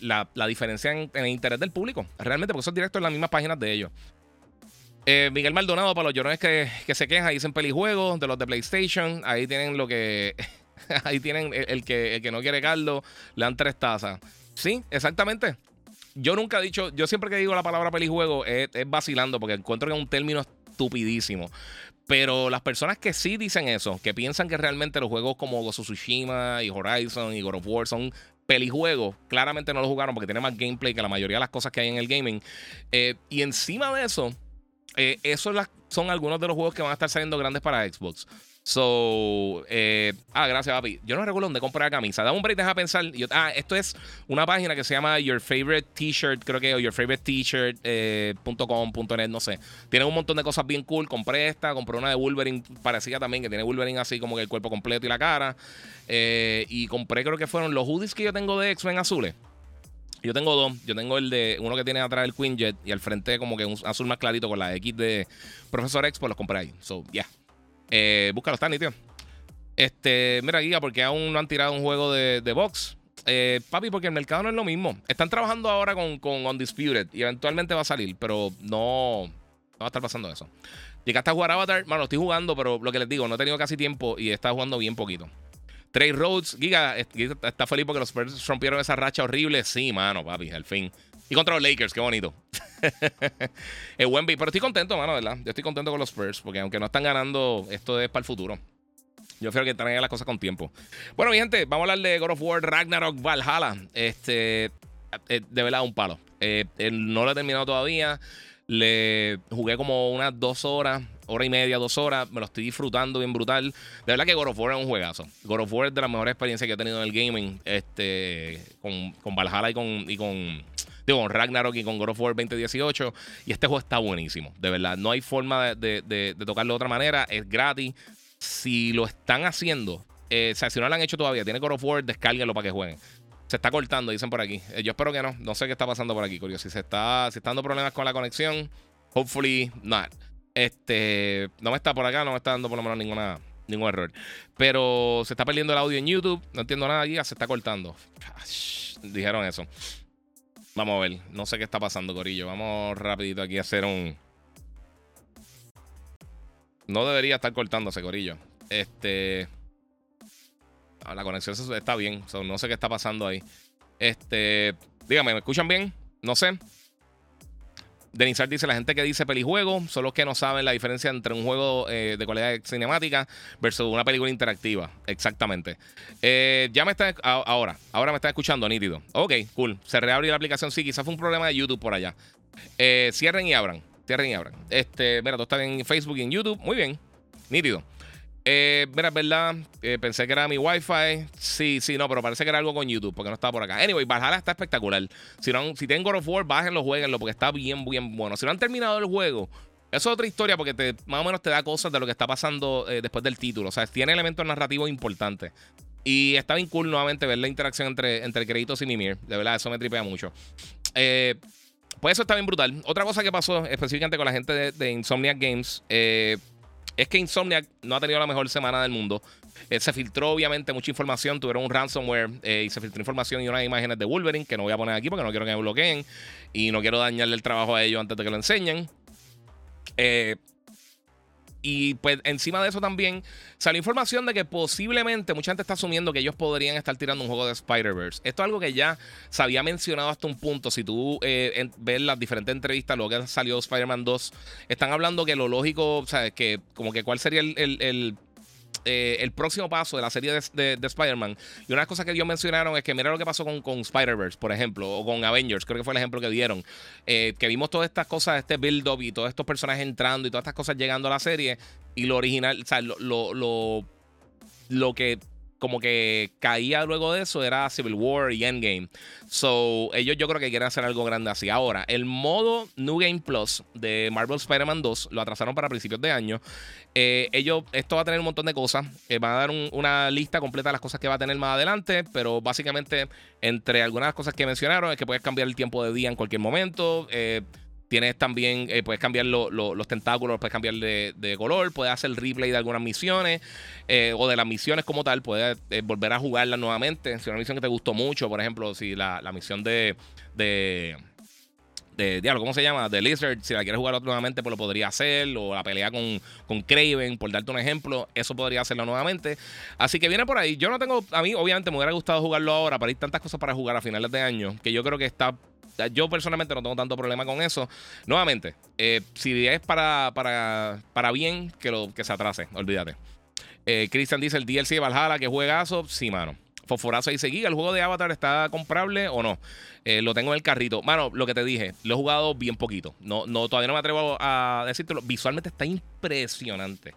la, diferencia en, el interés del público. Realmente, porque eso es directo en las mismas páginas de ellos. Eh, Miguel Maldonado, para los llorones que, que se quejan, dicen pelijuegos de los de PlayStation. Ahí tienen lo que. ahí tienen el, que, el que no quiere caldo, le dan tres tazas. Sí, exactamente. Yo nunca he dicho, yo siempre que digo la palabra pelijuego es, es vacilando porque encuentro que es un término estupidísimo. Pero las personas que sí dicen eso, que piensan que realmente los juegos como Ghost Tsushima y Horizon y God of War son pelijuegos, claramente no los jugaron porque tiene más gameplay que la mayoría de las cosas que hay en el gaming. Eh, y encima de eso, eh, esos son algunos de los juegos que van a estar saliendo grandes para Xbox. So, eh, ah, gracias, papi. Yo no recuerdo dónde comprar la camisa. Dame un break, deja pensar. ah, esto es una página que se llama Your Favorite T-shirt, creo que, o Your Favorite T-shirt.com.net, eh, no sé. Tiene un montón de cosas bien cool. Compré esta, compré una de Wolverine parecida también, que tiene Wolverine así como que el cuerpo completo y la cara. Eh, y compré, creo que fueron los hoodies que yo tengo de X-Men azules. Yo tengo dos. Yo tengo el de uno que tiene atrás el Quinjet y al frente como que un azul más clarito con la X de Profesor X, pues los compré ahí. So, yeah. Eh, búscalo, está tío. Este, mira, Giga, porque aún no han tirado un juego de, box. Eh, papi, porque el mercado no es lo mismo. Están trabajando ahora con, con Undisputed y eventualmente va a salir, pero no, no va a estar pasando eso. Llegaste a jugar Avatar, bueno, estoy jugando, pero lo que les digo, no he tenido casi tiempo y está jugando bien poquito. Trey Rhodes, Giga, está feliz porque los Spurs rompieron esa racha horrible. Sí, mano, papi, al fin. Y contra los Lakers, qué bonito. el Wemby, pero estoy contento, mano, ¿verdad? Yo estoy contento con los Spurs, porque aunque no están ganando, esto es para el futuro. Yo creo que traigan las cosas con tiempo. Bueno, mi gente, vamos a hablar de God of War Ragnarok Valhalla. Este, eh, de verdad, un palo. Eh, no lo he terminado todavía. Le jugué como unas dos horas, hora y media, dos horas. Me lo estoy disfrutando bien brutal. De verdad que God of War es un juegazo. God of War es de las mejores experiencias que he tenido en el gaming. Este, con, con Valhalla y con, y con Digo, con Ragnarok y con God of War 2018. Y este juego está buenísimo, de verdad. No hay forma de, tocarlo de otra manera. Es gratis. Si lo están haciendo, eh, o sea, si no lo han hecho todavía, tiene God of War, descárguenlo para que jueguen. Se está cortando, dicen por aquí. Eh, yo espero que no. No sé qué está pasando por aquí, curioso. Si se está, si está dando problemas con la conexión, hopefully not. Este, no me está por acá, no me está dando por lo menos ninguna, ningún error. Pero se está perdiendo el audio en YouTube. No entiendo nada aquí, se está cortando. Dijeron eso. Vamos a ver. No sé qué está pasando, Corillo. Vamos rapidito aquí a hacer un. No debería estar cortándose, Corillo. Este. Ah, la conexión está bien. no sé qué está pasando ahí. Este. Dígame, ¿me escuchan bien? No sé. Denizar dice: La gente que dice pelijuego son los que no saben la diferencia entre un juego eh, de cualidad cinemática versus una película interactiva. Exactamente. Eh, ya me está. Ahora, ahora me está escuchando, nítido. Ok, cool. Se reabre la aplicación. Sí, quizás fue un problema de YouTube por allá. Eh, cierren y abran. Cierren y abran. Este, mira, tú estás en Facebook y en YouTube. Muy bien. Nítido. Eh, mira, es verdad. Eh, pensé que era mi Wi-Fi. Sí, sí, no, pero parece que era algo con YouTube porque no estaba por acá. Anyway, Valhalla está espectacular. Si, no, si tienen God of War, bájenlo, jueguenlo porque está bien, bien bueno. Si no han terminado el juego, eso es otra historia porque te, más o menos te da cosas de lo que está pasando eh, después del título. O sea, tiene elementos narrativos importantes. Y está bien cool nuevamente ver la interacción entre, entre Kratos y Mimir. De verdad, eso me tripea mucho. Eh, pues eso está bien brutal. Otra cosa que pasó específicamente con la gente de, de Insomniac Games. Eh, es que Insomniac no ha tenido la mejor semana del mundo. Eh, se filtró obviamente mucha información, tuvieron un ransomware eh, y se filtró información y unas imágenes de Wolverine que no voy a poner aquí porque no quiero que me bloqueen y no quiero dañarle el trabajo a ellos antes de que lo enseñen. Eh, y pues encima de eso también salió información de que posiblemente mucha gente está asumiendo que ellos podrían estar tirando un juego de Spider-Verse. Esto es algo que ya se había mencionado hasta un punto. Si tú eh, ves las diferentes entrevistas, lo que salió Spider-Man 2, están hablando que lo lógico, o sea, que como que cuál sería el eh, el próximo paso de la serie de, Spider-Man. Y una de las cosas que ellos mencionaron es que mira lo que pasó con, con Spider-Verse, por ejemplo, o con Avengers, creo que fue el ejemplo que dieron. Eh, que vimos todas estas cosas, este build-up y todos estos personajes entrando y todas estas cosas llegando a la serie. Y lo original, o sea, lo, lo, lo, lo que como que caía luego de eso era Civil War y Endgame. So, ellos yo creo que quieren hacer algo grande así. Ahora, el modo New Game Plus de Marvel Spider-Man 2 lo atrasaron para principios de año. Eh, ellos, esto va a tener un montón de cosas. Eh, van a dar una lista completa de las cosas que va a tener más adelante. Pero básicamente, entre algunas cosas que mencionaron, es que puedes cambiar el tiempo de día en cualquier momento. Eh, Tienes también, eh, puedes cambiar los tentáculos, puedes cambiar de, color, puedes hacer replay de algunas misiones eh, o de las misiones como tal, puedes eh, volver a jugarlas nuevamente. Si una misión que te gustó mucho, por ejemplo, si la, misión de, de de diablo, ¿cómo se llama? De Lizard, si la quieres jugar nuevamente, pues lo podría hacer. O la pelea con, con Craven, por darte un ejemplo, eso podría hacerlo nuevamente. Así que viene por ahí. Yo no tengo, a mí obviamente me hubiera gustado jugarlo ahora, pero hay tantas cosas para jugar a finales de año que yo creo que está yo personalmente no tengo tanto problema con eso. Nuevamente, eh, si es para, para, para bien, que, lo, que se atrase, olvídate. Eh, Christian dice el DLC de Valhalla, que juegazo. Sí, mano. Fosforazo dice, Giga, ¿el juego de Avatar está comprable o no? Eh, lo tengo en el carrito. Mano, lo que te dije, lo he jugado bien poquito. No, no, todavía no me atrevo a decírtelo. Visualmente está impresionante.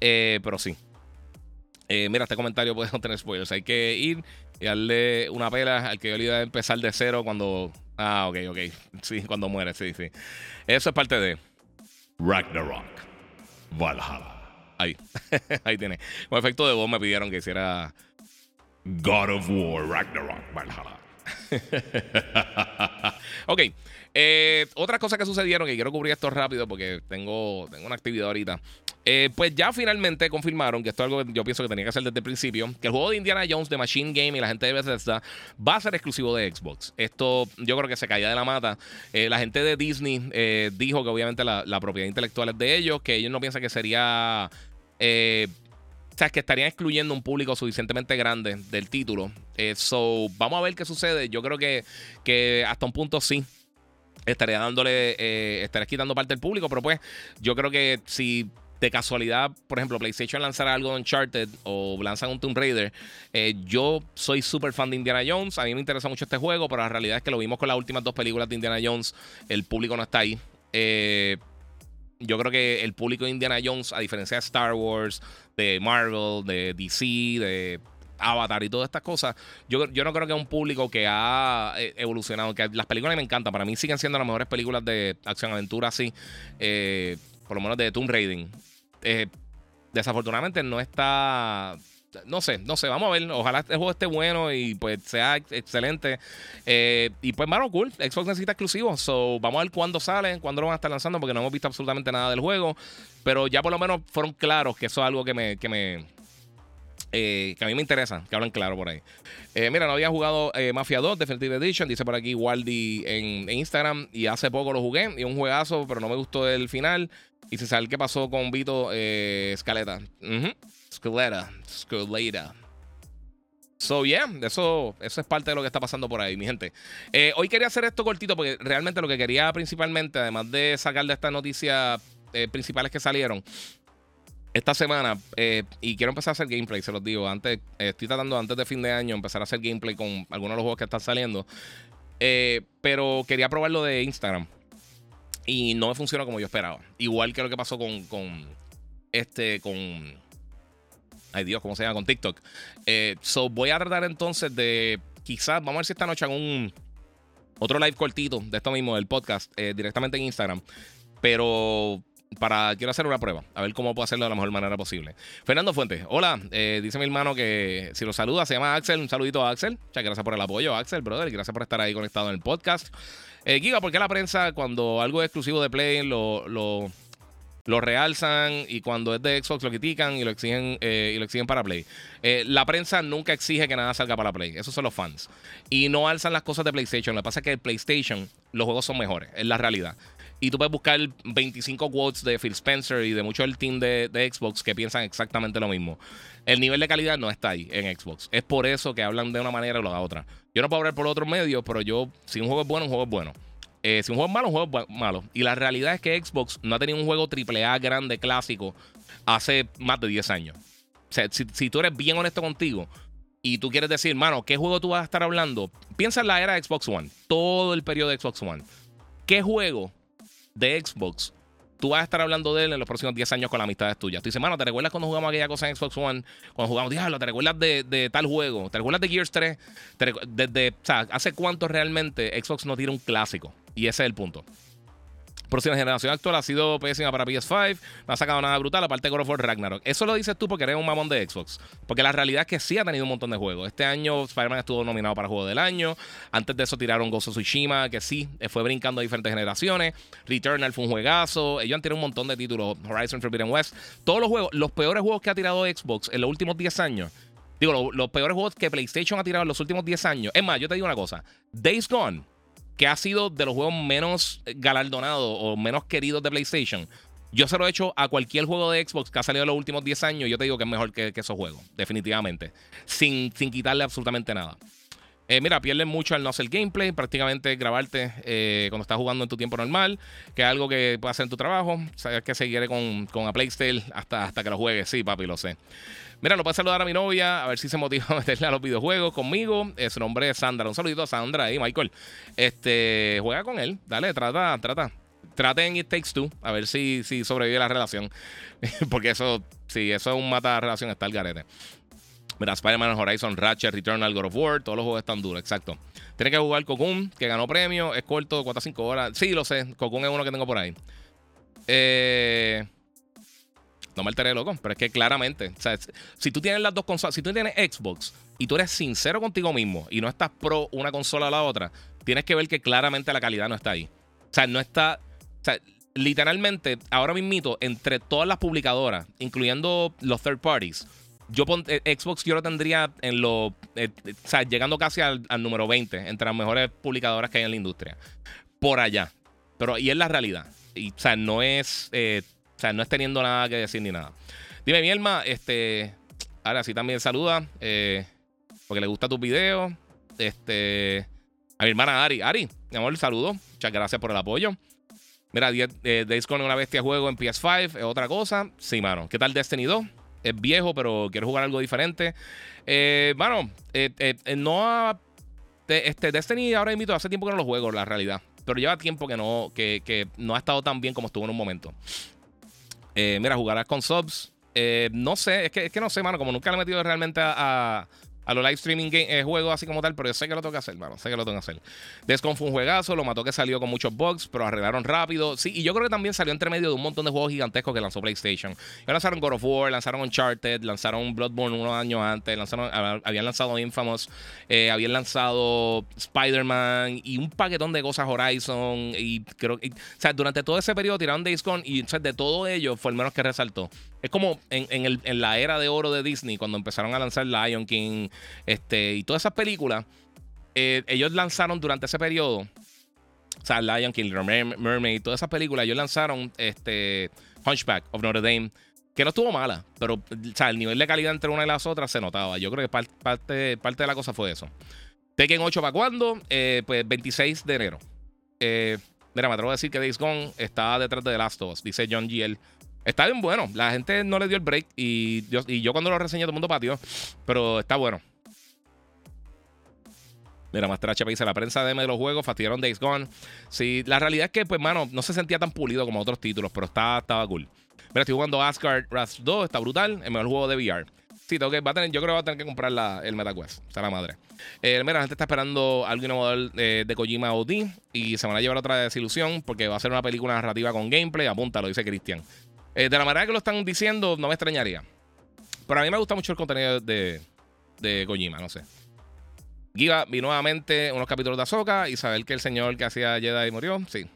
pero sí. mira, este comentario puede no tener spoilers. Hay que ir y darle una pela al que yo le iba a empezar de cero cuando Ah, ok, ok. Sí, cuando muere, sí, sí. Eso es parte de Ragnarok Valhalla. Ahí, ahí tiene. Con efecto de voz me pidieron que hiciera God of War Ragnarok Valhalla. ok. Eh, otras cosas que sucedieron, que quiero cubrir esto rápido porque tengo, tengo una actividad ahorita. Eh, pues ya finalmente confirmaron, que esto es algo que yo pienso que tenía que hacer desde el principio, que el juego de Indiana Jones de Machine Game y la gente de Bethesda va a ser exclusivo de Xbox. Esto yo creo que se caía de la mata. Eh, la gente de Disney eh, dijo que obviamente la, propiedad intelectual es de ellos, que ellos no piensan que sería... o sea, que estarían excluyendo un público suficientemente grande del título. so, vamos a ver qué sucede. Yo creo que, que hasta un punto sí estaría dándole, eh, estaría quitando parte del público, pero pues yo creo que si de casualidad, por ejemplo, PlayStation lanzara algo de Uncharted o lanzan un Tomb Raider, eh, yo soy súper fan de Indiana Jones, a mí me interesa mucho este juego, pero la realidad es que lo vimos con las últimas dos películas de Indiana Jones, el público no está ahí. Eh, yo creo que el público de Indiana Jones, a diferencia de Star Wars, de Marvel, de DC, de Avatar y todas estas cosas, yo, no creo que un público que ha eh, evolucionado. Que las películas me encantan. Para mí siguen siendo las mejores películas de acción-aventura así. Por lo menos de Tomb Raiding. Eh, desafortunadamente no está. No sé, no sé, vamos a ver. Ojalá este juego esté bueno y pues sea excelente. y pues, mano, cool. Xbox necesita exclusivos. So, vamos a ver cuándo salen, cuándo lo van a estar lanzando, porque no hemos visto absolutamente nada del juego. Pero ya por lo menos fueron claros que eso es algo que me, que me, eh, que a mí me interesa, que hablan claro por ahí. Eh, mira, no había jugado eh, Mafia 2 Definitive Edition, dice por aquí Waldi en, Instagram, y hace poco lo jugué, y un juegazo, pero no me gustó el final. Y se sabe qué pasó con Vito Escaleta. Escaleta, Escaleta. So, yeah, eso, eso es parte de lo que está pasando por ahí, mi gente. hoy quería hacer esto cortito porque realmente lo que quería principalmente, además de sacar de estas noticias principales que salieron, esta semana, eh, y quiero empezar a hacer gameplay, se los digo. Antes, eh, estoy tratando antes de fin de año empezar a hacer gameplay con algunos de los juegos que están saliendo. Eh, pero quería probarlo de Instagram. Y no me funcionó como yo esperaba. Igual que lo que pasó con, con este, con. Ay Dios, ¿cómo se llama? Con TikTok. so voy a tratar entonces de. Quizás, vamos a ver si esta noche hago un. Otro live cortito de esto mismo, del podcast, directamente en Instagram. Pero quiero hacer una prueba, a ver cómo puedo hacerlo de la mejor manera posible. Fernando Fuentes, hola, eh, dice mi hermano que si lo saluda, se llama Axel, un saludito a Axel. Muchas gracias por el apoyo, Axel, brother, gracias por estar ahí conectado en el podcast. Eh, Giga, ¿por qué la prensa cuando algo es exclusivo de Play lo, lo, lo realzan y cuando es de Xbox lo critican y lo exigen, eh, y lo exigen para Play? Eh, la prensa nunca exige que nada salga para Play, esos son los fans. Y no alzan las cosas de PlayStation, lo que pasa es que el PlayStation los juegos son mejores, es la realidad. Y tú puedes buscar 25 quotes de Phil Spencer y de mucho del team de, Xbox que piensan exactamente lo mismo. El nivel de calidad no está ahí en Xbox. Es por eso que hablan de una manera o de otra. Yo no puedo hablar por otros medios, pero yo, si un juego es bueno, un juego es bueno. Eh, si un juego es malo, un juego es malo. Y la realidad es que Xbox no ha tenido un juego AAA grande, clásico, hace más de 10 años. O sea, si, si tú eres bien honesto contigo y tú quieres decir, mano, ¿qué juego tú vas a estar hablando? Piensa en la era de Xbox One, todo el periodo de Xbox One. ¿Qué juego de Xbox tú vas a estar hablando de él en los próximos 10 años con las amistades tuyas. Tú dices, mano, ¿te recuerdas cuando jugamos aquella cosa en Xbox One? Cuando jugamos, diablo, ¿te recuerdas de, tal juego? ¿Te recuerdas de Gears 3? Desde, o sea, ¿hace cuánto realmente Xbox no tiene un clásico? Y ese es el punto. Próxima generación actual ha sido pésima para PS5. No ha sacado nada brutal, aparte de God of War Ragnarok. Eso lo dices tú porque eres un mamón de Xbox. Porque la realidad es que sí ha tenido un montón de juegos. Este año Spider-Man estuvo nominado para Juego del Año. Antes de eso tiraron Ghost of Tsushima, que sí, fue brincando a diferentes generaciones. Returnal fue un juegazo. Ellos han tirado un montón de títulos. Horizon Forbidden West. Todos los juegos, los peores juegos que ha tirado Xbox en los últimos 10 años. Digo, los peores juegos que PlayStation ha tirado en los últimos 10 años. Es más, yo te digo una cosa. Days Gone que ha sido de los juegos menos galardonados o menos queridos de PlayStation. Yo se lo he hecho a cualquier juego de Xbox que ha salido en los últimos 10 años. Yo te digo que es mejor que, esos juegos, definitivamente. Sin, sin quitarle absolutamente nada. Eh, mira, pierden mucho al no hacer gameplay, prácticamente grabarte eh, cuando estás jugando en tu tiempo normal, que es algo que puedes hacer en tu trabajo. Sabes que seguiré con, con a Playstyle hasta, hasta que lo juegues. Sí, papi, lo sé. Mira, lo puedo saludar a mi novia, a ver si se motiva a meterle a los videojuegos conmigo. Eh, su nombre es Sandra. Un saludito a Sandra ahí, Michael. Este, juega con él. Dale, trata, trata. Trata en It Takes Two, a ver si, si sobrevive la relación. Porque eso, sí, eso es un mata relación, está el garete. Mira, Spider-Man, Horizon, Ratchet, Returnal, God of War, todos los juegos están duros, exacto. Tiene que jugar Cocoon, que ganó premio, es corto, 4 a 5 horas. Sí, lo sé, Cocoon es uno que tengo por ahí. Eh, no me alteré, loco, pero es que claramente, o sea, si tú tienes las dos consolas, si tú tienes Xbox y tú eres sincero contigo mismo y no estás pro una consola a la otra, tienes que ver que claramente la calidad no está ahí. O sea, no está. O sea, literalmente, ahora mismo, entre todas las publicadoras, incluyendo los third parties, yo eh, Xbox yo lo tendría en lo. Eh, o sea, llegando casi al, número 20 entre las mejores publicadoras que hay en la industria. Por allá. Pero, y es la realidad. Y, o sea, no es. Eh, o sea, no es teniendo nada que decir ni nada. Dime, mi Elma, este. Ahora sí también saluda. Eh, porque le gusta tus videos. Este. A mi hermana Ari. Ari, mi amor, saludo. Muchas gracias por el apoyo. Mira, eh, Days Gone una bestia juego en PS5. Es otra cosa. Sí, mano. ¿Qué tal Destiny 2? Es viejo, pero quiero jugar algo diferente. Eh, mano, eh, eh, no ha. Este, Destiny ahora invito hace tiempo que no lo juego, la realidad. Pero lleva tiempo que no, que, que no ha estado tan bien como estuvo en un momento. Eh, mira, jugarás con subs. Eh, no sé, es que, es que no sé, mano. Como nunca le he metido realmente a los live streaming eh, juegos así como tal, pero yo sé que lo tengo que hacer, mano. Sé que lo tengo que hacer. Descon fue un juegazo, lo mató que salió con muchos bugs, pero arreglaron rápido. Sí, y yo creo que también salió entre medio de un montón de juegos gigantescos que lanzó PlayStation. Lanzaron God of War, lanzaron Uncharted, lanzaron Bloodborne unos años antes, lanzaron, habían lanzado Infamous, eh, habían lanzado Spider-Man y un paquetón de cosas Horizon. Y creo que, o sea, durante todo ese periodo tiraron Days Gone y o de todo ello fue el menos que resaltó. Es como en, la era de oro de Disney, cuando empezaron a lanzar Lion King este, y todas esas películas. Eh, ellos lanzaron durante ese periodo, o sea, Lion King, Mermaid, todas esas películas, ellos lanzaron este, Hunchback of Notre Dame, que no estuvo mala, pero o sea, el nivel de calidad entre una y las otras se notaba. Yo creo que parte, parte, de la cosa fue eso. Tekken 8 para cuándo? Eh, pues 26 de enero. Eh, mira, me atrevo a decir que Days Gone está detrás de The Last of Us, dice John GL. Está bien bueno. La gente no le dio el break. Y yo, cuando lo reseñé, todo el mundo patio. Pero está bueno. Mira, Master HP dice: La prensa de los juegos fastidiaron Days Gone. Sí, la realidad es que, pues, mano, no se sentía tan pulido como otros títulos, pero está, estaba cool. Mira, estoy jugando Asgard Wrath 2, está brutal. El mejor juego de VR. Sí, tengo que, va a tener, yo creo que va a tener que comprar la, el MetaQuest. O sea, la madre. Eh, mira, la gente está esperando algo innovador eh, de Kojima OD y se van a llevar otra desilusión porque va a ser una película narrativa con gameplay. Apúntalo, dice Cristian. Eh, de la manera que lo están diciendo, no me extrañaría. Pero a mí me gusta mucho el contenido de, de Kojima, no sé. Giva vi nuevamente unos capítulos de Ahsoka y saber que el señor que hacía Jedi murió, sí.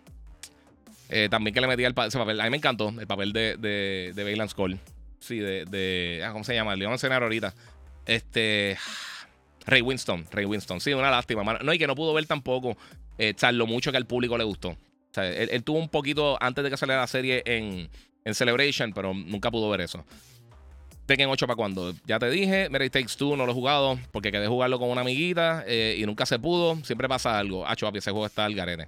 Eh, también que le metía el ese papel. A mí me encantó el papel de, de, de Bailan Skull. Sí, de, de. Ah, ¿Cómo se llama? Le vamos a enseñar ahorita. Este. Ray Winston. Ray Winston. Sí, una lástima. No, y que no pudo ver tampoco eh, lo mucho que al público le gustó. Sea, él, tuvo un poquito antes de que saliera la serie en, en Celebration, pero nunca pudo ver eso. Tekken 8 para cuando. Ya te dije, Mary Takes Two no lo he jugado porque quedé jugarlo con una amiguita eh, y nunca se pudo. Siempre pasa algo. Hacho, papi, ese juego está al garete.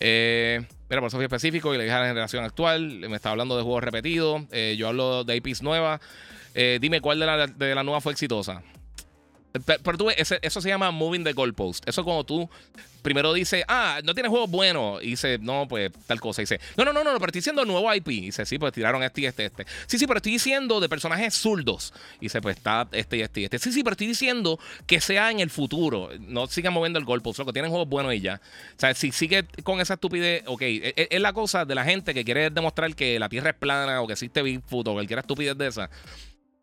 Eh, mira, por eso específico y le dije a la generación actual. Me está hablando de juegos repetidos. Eh, yo hablo de IPs nuevas. dime cuál de la, de la nueva fue exitosa. Pero tú ves, eso se llama moving the goalpost. Eso cuando tú primero dices, ah, no tienes juegos buenos. Y dice, no, pues tal cosa. Y dice, no, no, no, no, pero estoy diciendo nuevo IP. Y dice, sí, pues tiraron este y este, este. Sí, sí, pero estoy diciendo de personajes zurdos. Y dice, pues está este y este y este. Sí, sí, pero estoy diciendo que sea en el futuro. No sigan moviendo el goalpost. Lo que tienen juegos buenos y ya. O sea, si sigue con esa estupidez, ok. Es, es, la cosa de la gente que quiere demostrar que la tierra es plana o que existe Bigfoot o cualquier estupidez de esa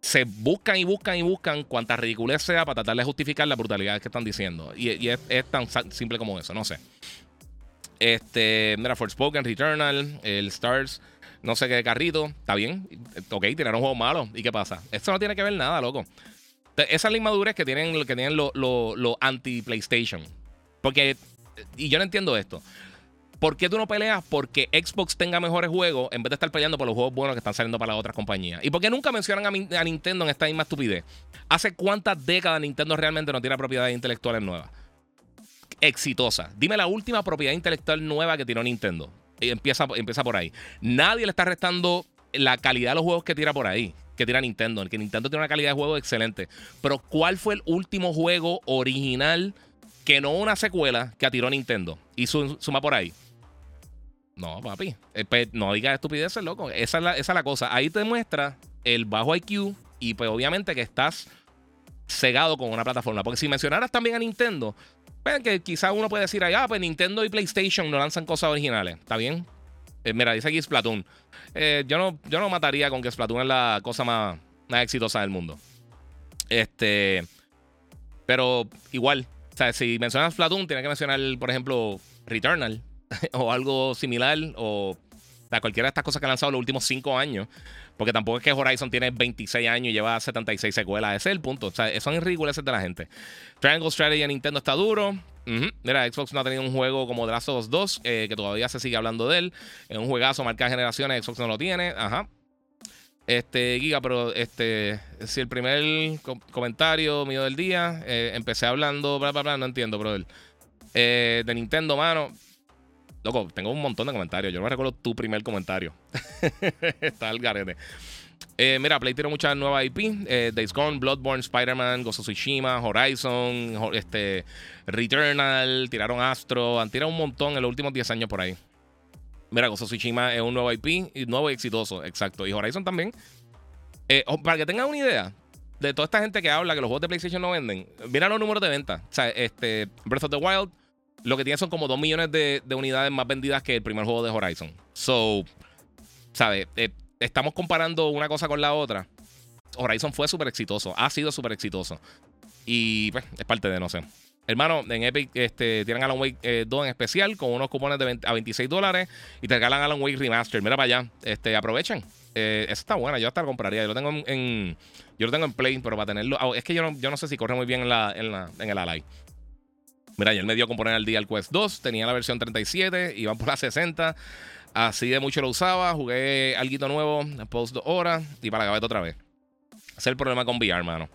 se buscan y buscan y buscan cuanta ridiculez sea para tratar de justificar la brutalidad que están diciendo. Y, es, tan simple como eso, no sé. Este, mira, Forspoken, Returnal, el Stars, no sé qué carrito, está bien. Ok, tiraron un juego malo. ¿Y qué pasa? Esto no tiene que ver nada, loco. Esas inmaduras que tienen, que tienen los lo, anti-PlayStation. Porque, y yo no entiendo esto. ¿Por qué tú no peleas porque Xbox tenga mejores juegos en vez de estar peleando por los juegos buenos que están saliendo para las otras compañías? ¿Y por qué nunca mencionan a, Nintendo en esta misma estupidez? ¿Hace cuántas décadas Nintendo realmente no tiene propiedades intelectuales nuevas? Exitosa. Dime la última propiedad intelectual nueva que tiró Nintendo. Y empieza, empieza por ahí. Nadie le está restando la calidad de los juegos que tira por ahí que tira Nintendo. Que Nintendo tiene una calidad de juego excelente. Pero ¿cuál fue el último juego original que no una secuela que atiró Nintendo? Y suma por ahí. No, papi. Eh, pues, no digas estupideces, loco. Esa es, la, cosa. Ahí te muestra el bajo IQ y pues obviamente que estás cegado con una plataforma. Porque si mencionaras también a Nintendo, pues que quizás uno puede decir, ah, pues Nintendo y PlayStation no lanzan cosas originales. ¿Está bien? Eh, mira, dice aquí Splatoon. Eh, yo, no, yo no mataría con que Splatoon es la cosa más, más exitosa del mundo. Este. Pero igual, o sea, si mencionas Splatoon, tienes que mencionar, por ejemplo, Returnal. o algo similar o cualquiera de estas cosas que han lanzado los últimos 5 años. Porque tampoco es que Horizon tiene 26 años y lleva 76 secuelas. Ese es el punto. O sea, son ridículos de la gente. Triangle Strategy en Nintendo está duro. Mira, Xbox no ha tenido un juego como The Last of Us 2, eh, que todavía se sigue hablando de él. Es un juegazo, marca generaciones, Xbox no lo tiene. Ajá. Este, Giga, pero este, si el primer comentario mío del día, eh, empecé hablando, bla, bla, bla, no entiendo, brother. Eh, de Nintendo, mano. Loco, tengo un montón de comentarios. Yo no me recuerdo tu primer comentario. Está el garete. Eh, mira, Play tiró muchas nuevas IP. Eh, Days Gone, Bloodborne, Spider-Man, Ghost Tsushima, Horizon, este, Returnal, tiraron Astro. Han tirado un montón en los últimos 10 años por ahí. Mira, Ghost Tsushima es un nuevo IP nuevo y exitoso, exacto. Y Horizon también. Eh, para que tengan una idea de toda esta gente que habla que los juegos de PlayStation no venden, mira los números de venta. O sea, este, Breath of the Wild lo que tiene son como 2 millones de, unidades más vendidas que el primer juego de Horizon. So, ¿sabes? Eh, estamos comparando una cosa con la otra. Horizon fue súper exitoso, ha sido súper exitoso. Y pues, es parte de, no sé. Hermano, en Epic este, tienen Alan Wake 2 eh, en especial con unos cupones de a 26 dólares y te regalan Alan Wake Remaster. Mira para allá, este, aprovechen. Eh, esa está buena, yo hasta la compraría. Yo lo tengo en, yo lo tengo en Play, pero para tenerlo. Ah, es que yo no, yo no sé si corre muy bien en, la, en, la, en el Ally. Mira, ayer me dio componer al día el Quest 2, tenía la versión 37, iban por la 60. Así de mucho lo usaba, jugué algo nuevo, post dos horas y para la gaveta otra vez. Ese es el problema con VR, hermano.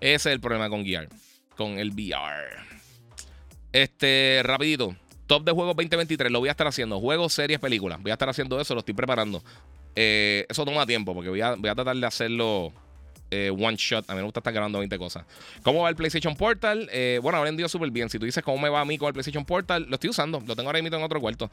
Ese es el problema con VR. Con el VR. Este, rapidito. Top de juegos 2023. Lo voy a estar haciendo. Juegos, series, películas. Voy a estar haciendo eso. Lo estoy preparando. Eh, eso toma tiempo porque voy a, voy a tratar de hacerlo eh, one shot. A mí me gusta estar grabando 20 cosas. ¿Cómo va el PlayStation Portal? Eh, bueno, ha vendido súper bien. Si tú dices cómo me va a mí con el PlayStation Portal, lo estoy usando. Lo tengo ahora mismo en otro cuarto.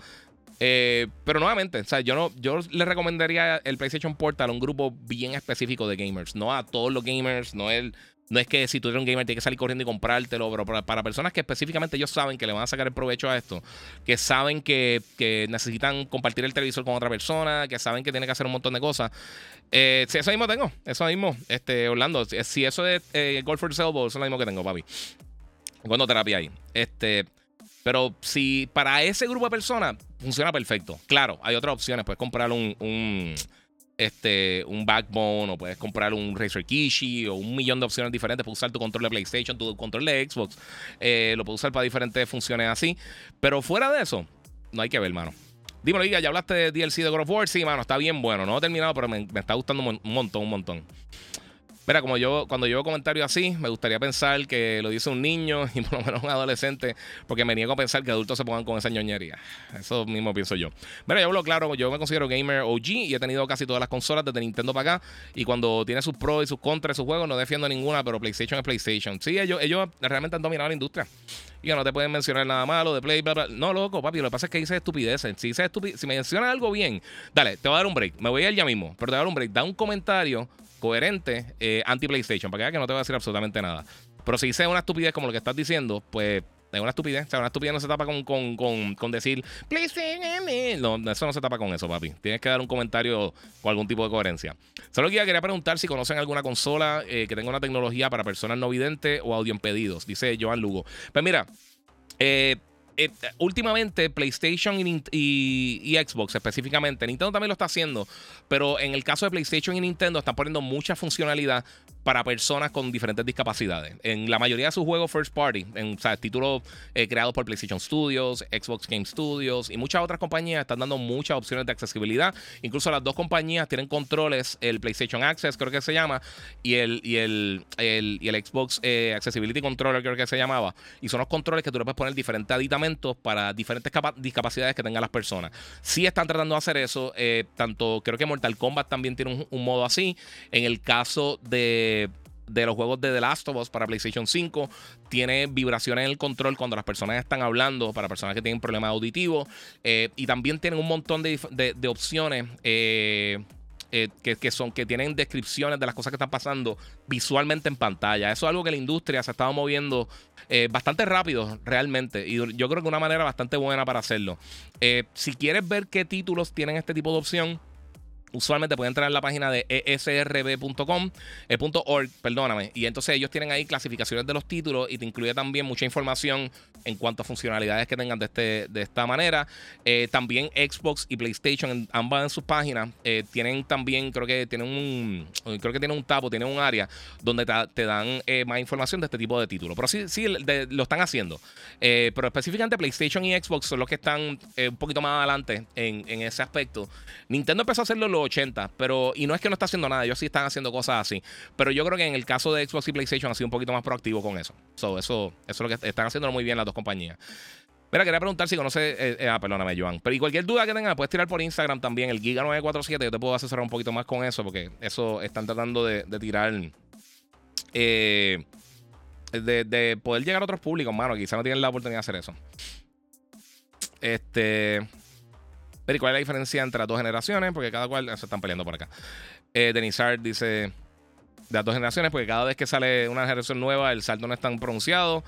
Eh, pero nuevamente, o sea, yo no, yo le recomendaría el PlayStation Portal a un grupo bien específico de gamers. No a todos los gamers, no el, no es que si tú eres un gamer tienes que salir corriendo y comprártelo, pero para, personas que específicamente ellos saben que le van a sacar el provecho a esto, que saben que, necesitan compartir el televisor con otra persona, que saben que tienen que hacer un montón de cosas. Eh, sí, eso mismo tengo, eso mismo, este, Orlando. Si eso es eh, Golf for Elbow, eso es lo mismo que tengo, papi. Cuando terapia ahí. Este, pero si para ese grupo de personas funciona perfecto. Claro, hay otras opciones. Puedes comprar un este, un Backbone o puedes comprar un Razer Kishi o un millón de opciones diferentes. Puedes usar tu control de PlayStation, tu control de Xbox. Eh, lo puedes usar para diferentes funciones así. Pero fuera de eso, no hay que ver, mano. Dímelo, ya hablaste de DLC de God of War. Sí, mano, está bien bueno. No he terminado, pero me, está gustando un montón, un montón. Mira, como yo, cuando veo comentarios así, me gustaría pensar que lo dice un niño y por lo menos un adolescente, porque me niego a pensar que adultos se pongan con esa ñoñería. Eso mismo pienso yo. Mira, yo hablo claro, yo me considero gamer OG y he tenido casi todas las consolas desde Nintendo para acá. Y cuando tiene sus pros y sus contras, sus juegos, no defiendo ninguna, pero PlayStation es PlayStation. Sí, ellos, ellos realmente han dominado la industria. Y no te pueden mencionar nada malo de Play, bla. No, loco, papi, lo que pasa es que dice estupideces. Si, dice si me mencionas algo bien, dale, te voy a dar un break. Me voy a ir ya mismo, pero te voy a dar un break. Da un comentario coherente eh, anti-PlayStation, para que que no te va a decir absolutamente nada. Pero si dice una estupidez como lo que estás diciendo, pues es una estupidez. O sea, una estupidez no se tapa con, con, con, decir PlayStation. No, eso no se tapa con eso, papi. Tienes que dar un comentario con algún tipo de coherencia. Solo quería preguntar si conocen alguna consola eh, que tenga una tecnología para personas no videntes o audio impedidos, dice Joan Lugo. Pues mira, eh, eh, últimamente PlayStation y, Xbox específicamente, Nintendo también lo está haciendo, pero en el caso de PlayStation y Nintendo están poniendo mucha funcionalidad para personas con diferentes discapacidades. En la mayoría de sus juegos first party, en títulos eh, creados por PlayStation Studios, Xbox Game Studios y muchas otras compañías están dando muchas opciones de accesibilidad. Incluso las dos compañías tienen controles, el PlayStation Access creo que se llama y el, y el, y el Xbox eh, Accessibility Controller creo que se llamaba. Y son los controles que tú le puedes poner diferentes aditamentos para diferentes discapacidades que tengan las personas. Sí están tratando de hacer eso, eh, tanto creo que Mortal Kombat también tiene un modo así. En el caso de de, los juegos de The Last of Us para PlayStation 5. Tiene vibraciones en el control cuando las personas están hablando, para personas que tienen problemas auditivos. Eh, y también tienen un montón de, opciones. Eh, eh, que, son, que tienen descripciones de las cosas que están pasando visualmente en pantalla. Eso es algo que la industria se ha estado moviendo bastante rápido, realmente. Y yo creo que una manera bastante buena para hacerlo. si quieres ver qué títulos tienen este tipo de opción, usualmente pueden entrar en la página de esrb.com, eh, .org, perdóname, y entonces ellos tienen ahí clasificaciones de los títulos y te incluye también mucha información en cuanto a funcionalidades que tengan de, este, de esta manera. Eh, también Xbox y PlayStation, ambas en sus páginas, eh, tienen también, creo que tienen un, creo que tienen un tapo, tienen un área donde te, dan más información de este tipo de títulos. Pero sí, sí lo están haciendo. pero específicamente PlayStation y Xbox son los que están un poquito más adelante en, en ese aspecto. Nintendo empezó a hacerlo 80, pero y no es que no está haciendo nada, ellos sí están haciendo cosas así. Pero yo creo que en el caso de Xbox y PlayStation ha sido un poquito más proactivo con eso. eso, eso es lo que están haciendo muy bien las dos compañías. Mira, quería preguntar si conoce. Eh, eh, ah, perdóname, Joan. Pero y cualquier duda que tengan, puedes tirar por Instagram también, el Giga947. Yo te puedo asesorar un poquito más con eso, porque eso están tratando de, tirar. Eh, de, de, poder llegar a otros públicos, mano. Quizá no tienen la oportunidad de hacer eso. Este. Pero ¿cuál es la diferencia entre las dos generaciones? Porque cada cual se están peleando por acá. Eh, Denisard dice de las dos generaciones, porque cada vez que sale una generación nueva, el salto no es tan pronunciado.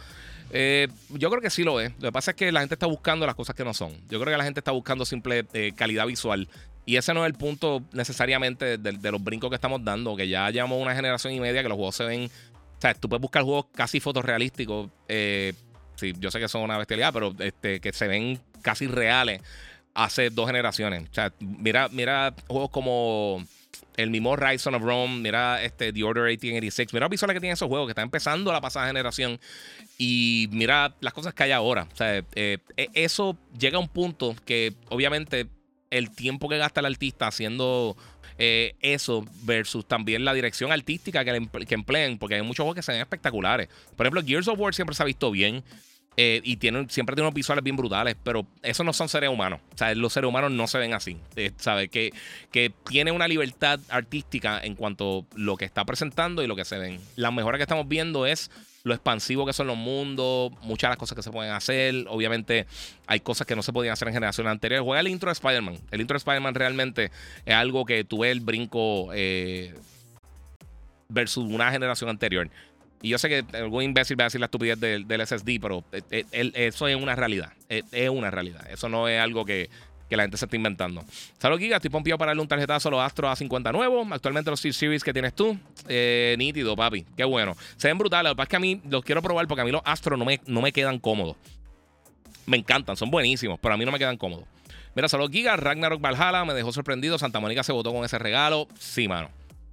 Eh, yo creo que sí lo es. Lo que pasa es que la gente está buscando las cosas que no son. Yo creo que la gente está buscando simple eh, calidad visual. Y ese no es el punto necesariamente de, los brincos que estamos dando, que ya llevamos una generación y media que los juegos se ven. O sea, tú puedes buscar juegos casi fotorrealísticos. Eh, sí, yo sé que son una bestialidad, pero este, que se ven casi reales hace dos generaciones. O sea, mira, mira juegos como el mismo Rise of Rome, mira este The Order 1886, mira visuales que tienen esos juegos que están empezando la pasada generación y mira las cosas que hay ahora. O sea, eh, e, eso llega a un punto que obviamente el tiempo que gasta el artista haciendo eh, eso versus también la dirección artística que, que empleen, porque hay muchos juegos que se ven espectaculares. Por ejemplo, Gears of War siempre se ha visto bien. Eh, y tienen, siempre tiene unos visuales bien brutales, pero esos no son seres humanos. O sea, los seres humanos no se ven así. Eh, ¿Sabe? Que, que tiene una libertad artística en cuanto a lo que está presentando y lo que se ven. La mejora que estamos viendo es lo expansivo que son los mundos, muchas de las cosas que se pueden hacer. Obviamente, hay cosas que no se podían hacer en generaciones anteriores. Juega el intro de Spider-Man. El intro de Spider-Man realmente es algo que tuve el brinco eh, versus una generación anterior. Y yo sé que algún imbécil va a decir la estupidez del, SSD, pero eh, eh, eso es una realidad. Eh, es, una realidad. Eso no es algo que, la gente se está inventando. Saludos, Giga. Estoy pompido para darle un tarjetazo a los Astro A50 nuevos. Actualmente los Series que tienes tú. nítido, papi. Qué bueno. Se ven brutales. Lo que pasa es que a mí los quiero probar porque a mí los Astro no me, no me quedan cómodos. Me encantan, son buenísimos, pero a mí no me quedan cómodos. Mira, saludos, Giga. Ragnarok Valhalla me dejó sorprendido. Santa Mónica se votó con ese regalo. Sí, mano.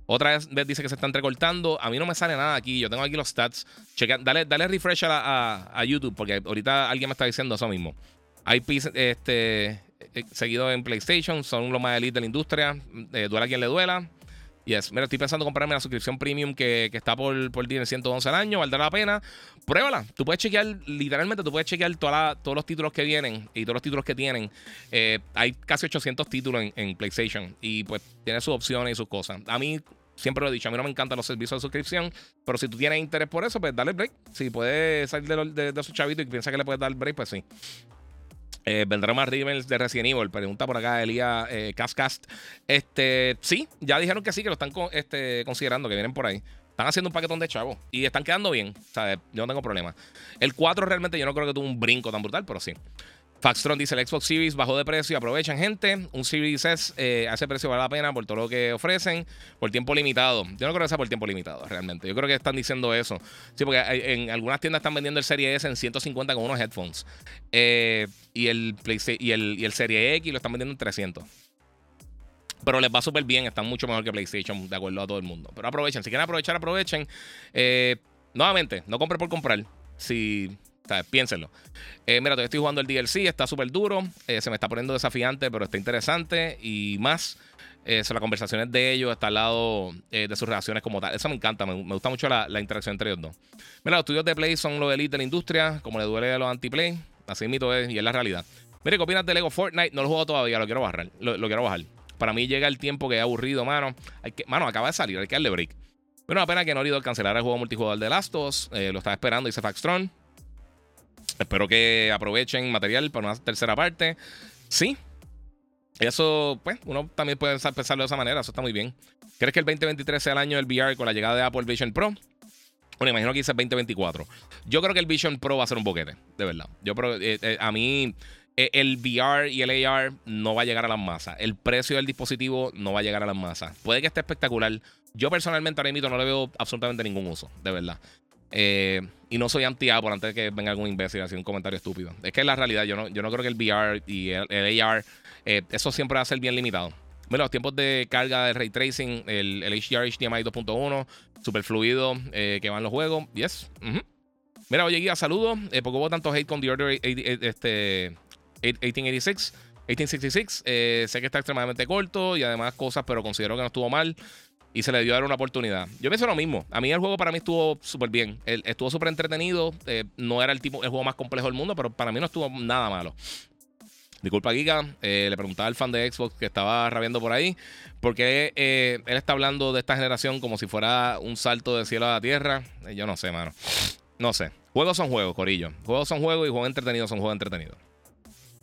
Otra vez dice que se está entrecortando. A mí no me sale nada aquí. Yo tengo aquí los stats. Checa, dale, dale refresh a, YouTube porque ahorita alguien me está diciendo eso mismo. IP este, eh, seguido en PlayStation. Son los más elite de la industria. Eh, duela a quien le duela. Yes. Mira, estoy pensando comprarme la suscripción premium que, está por, por 111 al año. Valdrá la pena. Pruébala. Tú puedes chequear, literalmente, tú puedes chequear todos los títulos que vienen y todos los títulos que tienen. Eh, hay casi 800 títulos en, PlayStation y pues tiene sus opciones y sus cosas. A mí, siempre lo he dicho, a mí no me encantan los servicios de suscripción, pero si tú tienes interés por eso, pues dale break. Si puedes salir de, de, esos chavitos y piensas que le puedes dar break, pues sí. Eh, vendrá más remakes de Resident Evil. Pregunta por acá Elías eh, Cascast. Este, sí, ya dijeron que sí, que lo están este, considerando, que vienen por ahí. Están haciendo un paquetón de chavos y están quedando bien. O sea, yo no tengo problema. El 4 realmente yo no creo que tuvo un brinco tan brutal, pero sí. Faxtron dice: el Xbox Series bajó de precio. Aprovechan, gente. Un Series S eh, precio vale la pena por todo lo que ofrecen. Por tiempo limitado. Yo no creo que sea por tiempo limitado, realmente. Yo creo que están diciendo eso. Sí, porque en algunas tiendas están vendiendo el Serie S en 150 con unos headphones. Eh, y, el y, el, y el Serie X lo están vendiendo en 300. Pero les va súper bien. Están mucho mejor que PlayStation, de acuerdo a todo el mundo. Pero aprovechen. Si quieren aprovechar, aprovechen. Eh, nuevamente, no compre por comprar. Si piénsenlo. Eh, mira, todavía estoy jugando el DLC, está súper duro. Eh, se me está poniendo desafiante, pero está interesante. Y más, eh, son las conversaciones de ellos, está al lado de sus relaciones como tal. Eso me encanta, me, gusta mucho la, interacción entre ellos dos. Mira, los estudios de Play son los elite de la industria, como le duele a los anti-Play. Así mito es, y es la realidad. Mire, ¿qué opinas de Lego Fortnite? No lo juego todavía, lo quiero bajar. Lo, quiero bajar. Para mí llega el tiempo que he aburrido, mano. Mano, acaba de salir, hay que darle break. Bueno, la pena que no Naughty Dog cancelara el juego multijugador de Last of Us. lo estaba esperando, dice Faxtron. Espero que aprovechen material para una tercera parte. Sí. Eso, pues, uno también puede pensarlo de esa manera. Eso está muy bien. ¿Crees que el 2023 sea el año del VR con la llegada de Apple Vision Pro? Bueno, imagino que dice 2024. Yo creo que el Vision Pro va a ser un boquete, de verdad. Yo eh, eh, a mí eh, el VR y el AR no va a llegar a las masas. El precio del dispositivo no va a llegar a las masas. Puede que esté espectacular. Yo personalmente ahora mismo no le veo absolutamente ningún uso, de verdad. Eh, y no soy anti-Apple antes de que venga algún imbécil a hacer un comentario estúpido. Es que es la realidad. Yo no, yo no creo que el VR y el, AR, eh, eso siempre va a ser bien limitado. Bueno, los tiempos de carga del ray tracing, el, HDR HDMI 2.1, super fluido eh, que van los juegos. Yes. Mira, oye, guía, saludos. ¿Por qué hubo tanto hate con The Order este, 1886? 1866, sé que está extremadamente corto y además cosas, pero considero que no estuvo mal y se le dio a dar una oportunidad. Yo pienso lo mismo. A mí el juego para mí estuvo súper bien. estuvo súper entretenido. Eh, no era el, tipo, el juego más complejo del mundo, pero para mí no estuvo nada malo. Disculpa, Giga. Eh, le preguntaba al fan de Xbox que estaba rabiando por ahí. Porque eh, él está hablando de esta generación como si fuera un salto de cielo a la tierra. yo no sé, mano. No sé. Juegos son juegos, Corillo. Juegos son juegos y juegos entretenidos son juegos entretenidos.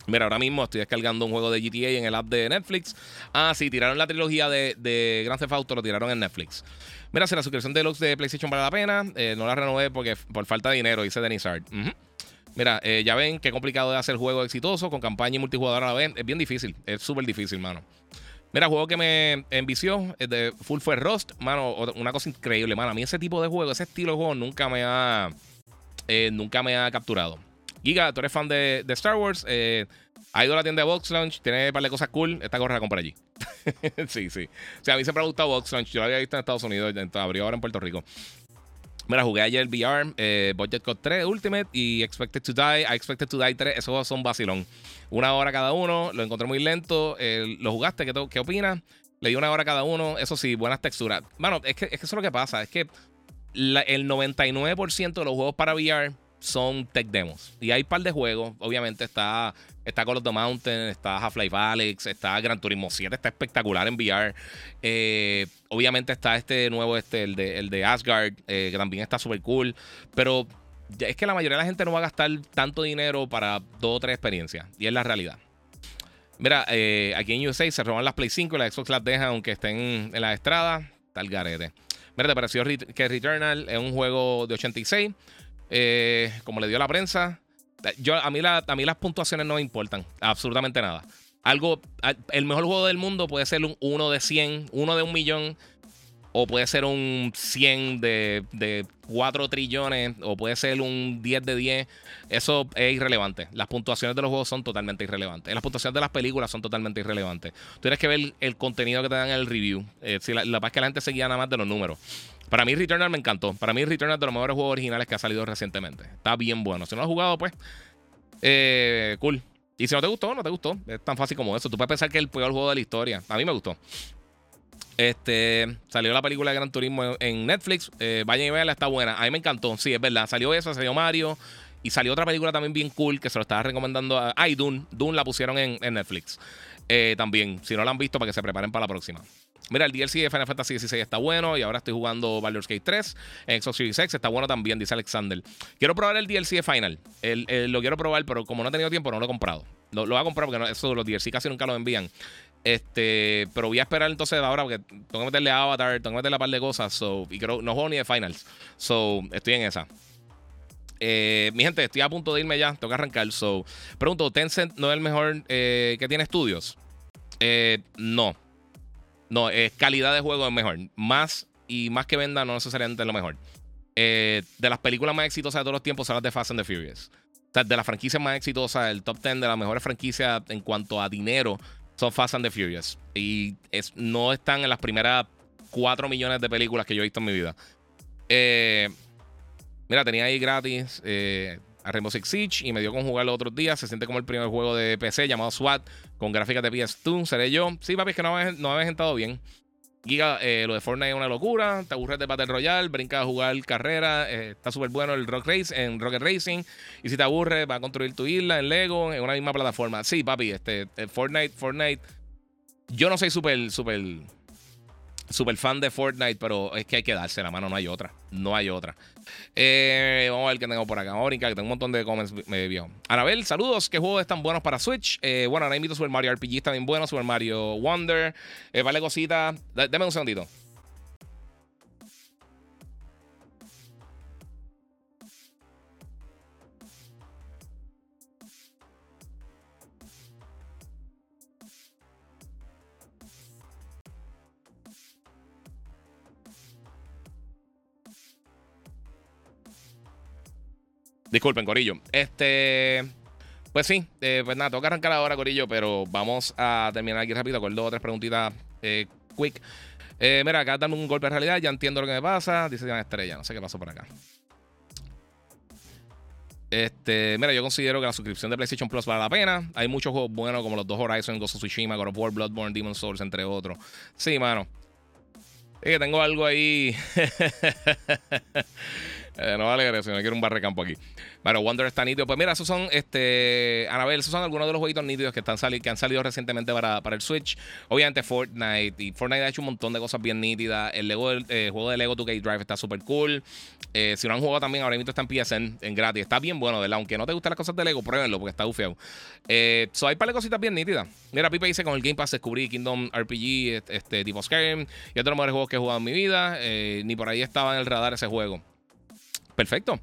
Mira, ahora mismo estoy descargando un juego de GTA en el app de Netflix. Ah, sí, tiraron la trilogía de, de Grand Theft Auto, lo tiraron en Netflix. Mira, si la suscripción de Lux de PlayStation vale la pena, eh, no la renové porque por falta de dinero, dice Denis Hart. Mira, eh, ya ven qué complicado de hacer juego exitoso con campaña y multijugador a la vez. Es bien difícil, es súper difícil, mano. Mira, juego que me envició es de Full Fue Rust, mano, una cosa increíble, mano. A mí ese tipo de juego, ese estilo de juego nunca me ha, eh, nunca me ha capturado. Giga, tú eres fan de, Star Wars. Eh, ha ido a la tienda de Box Launch, tiene un par de cosas cool. Esta corre a comprar allí. sí, sí. O sea, a mí siempre me ha gustado Box Launch. Yo lo había visto en Estados Unidos, abrió ahora en Puerto Rico. Mira, jugué ayer VR, eh, Budget Code 3 Ultimate y Expected to Die. I Expected to Die 3, esos son vacilón. Una hora cada uno, lo encontré muy lento. ¿Lo jugaste? ¿Qué, ¿Qué opinas? Le di una hora cada uno, eso sí, buenas texturas. Bueno, es que, es eso es lo que pasa, es que el 99% de los juegos para VR son tech demos. Y hay un par de juegos. Obviamente está, está Call of the Mountain, está Half-Life Alyx, está Gran Turismo 7, está espectacular en VR. Eh, obviamente está este nuevo, este, el de, el de Asgard, eh, que también está súper cool. Pero es que la mayoría de la gente no va a gastar tanto dinero para dos o tres experiencias. Y es la realidad. Mira, eh, aquí en USA se roban las Play 5 y las Xbox las dejan aunque estén en la estrada. Tal garete. Mira, te pareció que Returnal es un juego de 86. Eh, como le dio la prensa. Yo, a, mí la, a mí las puntuaciones no me importan, absolutamente nada. Algo, el mejor juego del mundo puede ser un 1 de 100, uno de un millón, o puede ser un 100 de, de 4 trillones, o puede ser un 10 de 10. Eso es irrelevante. Las puntuaciones de los juegos son totalmente irrelevantes. Las puntuaciones de las películas son totalmente irrelevantes. Tú tienes que ver el contenido que te dan en el review. Eh, si la, la es que la gente se guía nada más de los números. Para mí Returnal me encantó. Para mí Returnal es de los mejores juegos originales que ha salido recientemente. Está bien bueno. Si no lo has jugado, pues... Eh, cool. Y si no te gustó, no te gustó. Es tan fácil como eso. Tú puedes pensar que es el peor juego de la historia. A mí me gustó. Este, salió la película de Gran Turismo en Netflix. Eh, vayan y veanla, está buena. A mí me encantó, sí, es verdad. Salió eso, salió Mario. Y salió otra película también bien cool que se lo estaba recomendando a. Ay, Dune. Dune la pusieron en, Netflix. Eh, también, si no la han visto, para que se preparen para la próxima. Mira, el DLC de Final Fantasy XVI está bueno y ahora estoy jugando Baldur's Gate 3 en Xbox Series X. Está bueno también, dice Alexander. Quiero probar el DLC de Final. lo quiero probar, pero como no he tenido tiempo, no lo he comprado. Lo, lo voy a comprar porque no, eso los DLC casi nunca lo envían. Este, pero voy a esperar entonces ahora porque tengo que meterle Avatar, tengo que meterle un par de cosas. So, y creo, no juego ni de Finals. So, estoy en esa. Eh, mi gente, estoy a punto de irme ya. Tengo que arrancar. So, pregunto, ¿Tencent no es el mejor eh, que tiene estudios? Eh, no. No, es calidad de juego es mejor. Más y más que venda, no necesariamente es lo mejor. de las películas más exitosas de todos los tiempos son las de Fast and the Furious. O sea, de las franquicias más exitosas, el top 10 de las mejores franquicias en cuanto a dinero son Fast and the Furious. Y es, no están en las primeras 4 millones de películas que yo he visto en mi vida. Eh, mira, tenía ahí gratis eh, a Rainbow Six Siege y me dio con jugarlo otros días. Se siente como el primer juego de PC llamado SWAT con gráficas de PS2. ¿Seré yo? Sí, papi, es que no me, no me sentado bien. Giga, eh, lo de Fortnite es una locura. Te aburres de Battle Royale, brinca a jugar carrera. Eh, está súper bueno el Rock Race en Rocket Racing. Y si te aburres, va a construir tu isla en Lego, en una misma plataforma. Sí, papi, este, eh, Fortnite, Fortnite. Yo no soy súper, súper super fan de Fortnite, pero es que hay que darse la mano, no hay otra. No hay otra. Eh, vamos a ver qué tengo por acá. Vamos a brincar, que tengo un montón de comments me vio. Anabel, saludos. ¿Qué juegos están buenos para Switch? Eh, bueno, ahora invito Super Mario RPG está bien bueno. Super Mario Wonder. Eh, vale cosita. Deme un segundito. Disculpen, Corillo. Este. Pues sí, eh, pues nada, tengo que arrancar ahora, Corillo, pero vamos a terminar aquí rápido con dos o tres preguntitas eh, quick. Eh, mira, acá dando un golpe de realidad, ya entiendo lo que me pasa. Dice una estrella, no sé qué pasó por acá. Este, mira, yo considero que la suscripción de PlayStation Plus vale la pena. Hay muchos juegos buenos como los dos Horizon, Ghost of Tsushima, God of Bloodborne, Demon's Souls, entre otros. Sí, mano. Es que tengo algo ahí. Eh, no vale eso, no quiero un barrecampo aquí. Pero Wonder está nítido. Pues mira, esos son, este, Anabel, esos son algunos de los jueguitos nítidos que, están que han salido recientemente para, para, el Switch. Obviamente Fortnite. Y Fortnite ha hecho un montón de cosas bien nítidas. El, Lego, eh, juego de Lego 2K Drive está súper cool. Eh, si no han jugado también, ahora mismo está en PSN en gratis. Está bien bueno, ¿verdad? Aunque no te gusten las cosas de Lego, pruébenlo porque está bufeado. Eh, so hay par de cositas bien nítidas. Mira, Pipe dice con el Game Pass descubrí Kingdom RPG, este, tipo Skyrim. Y otro de los mejores juegos que he jugado en mi vida. ni por ahí estaba en el radar ese juego. Perfecto.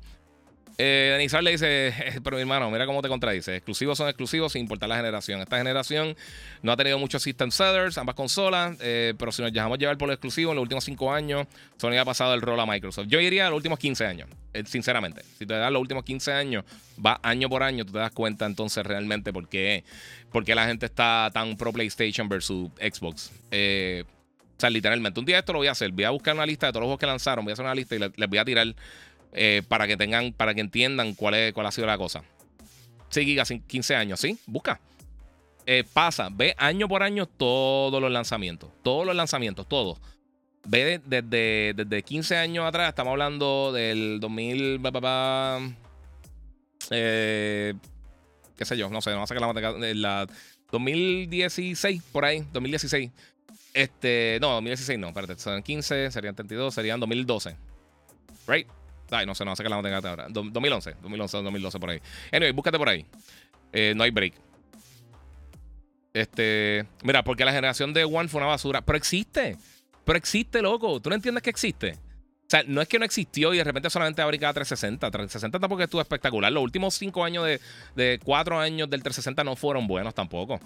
Eh, le dice, eh, pero mi hermano, mira cómo te contradice. Exclusivos son exclusivos sin importar la generación. Esta generación no ha tenido muchos system sellers, ambas consolas, eh, pero si nos dejamos llevar por lo exclusivo, en los últimos 5 años, Sony ha pasado el rol a Microsoft. Yo diría los últimos 15 años, eh, sinceramente. Si te das los últimos 15 años, va año por año, tú te das cuenta entonces realmente por qué, la gente está tan pro PlayStation versus Xbox. o sea, literalmente, un día esto lo voy a hacer. Voy a buscar una lista de todos los juegos que lanzaron, voy a hacer una lista y les voy a tirar eh, para que tengan, para que entiendan cuál, es, cuál ha sido la cosa. Sí, gigas, 15 años, ¿sí? Busca. Eh, pasa, ve año por año todos los lanzamientos. Todos los lanzamientos, todos. Ve desde, desde 15 años atrás, estamos hablando del 2000. eh, qué sé yo, no sé, no sé qué la, la 2016, por ahí, 2016. Este, no, 2016 no, espérate, son 15, serían 32, serían 2012. Right? Ay, no sé, no sé qué la tenga ahora. 2011, 2011, 2012 por ahí. Anyway, búscate por ahí. Eh, no hay break. Este, mira, porque la generación de One fue una basura. Pero existe. Pero existe, loco. ¿Tú no entiendes que existe? O sea, no es que no existió y de repente solamente fabricaba 360. 360 tampoco estuvo espectacular. Los últimos cinco años de, de cuatro años del 360 no fueron buenos tampoco.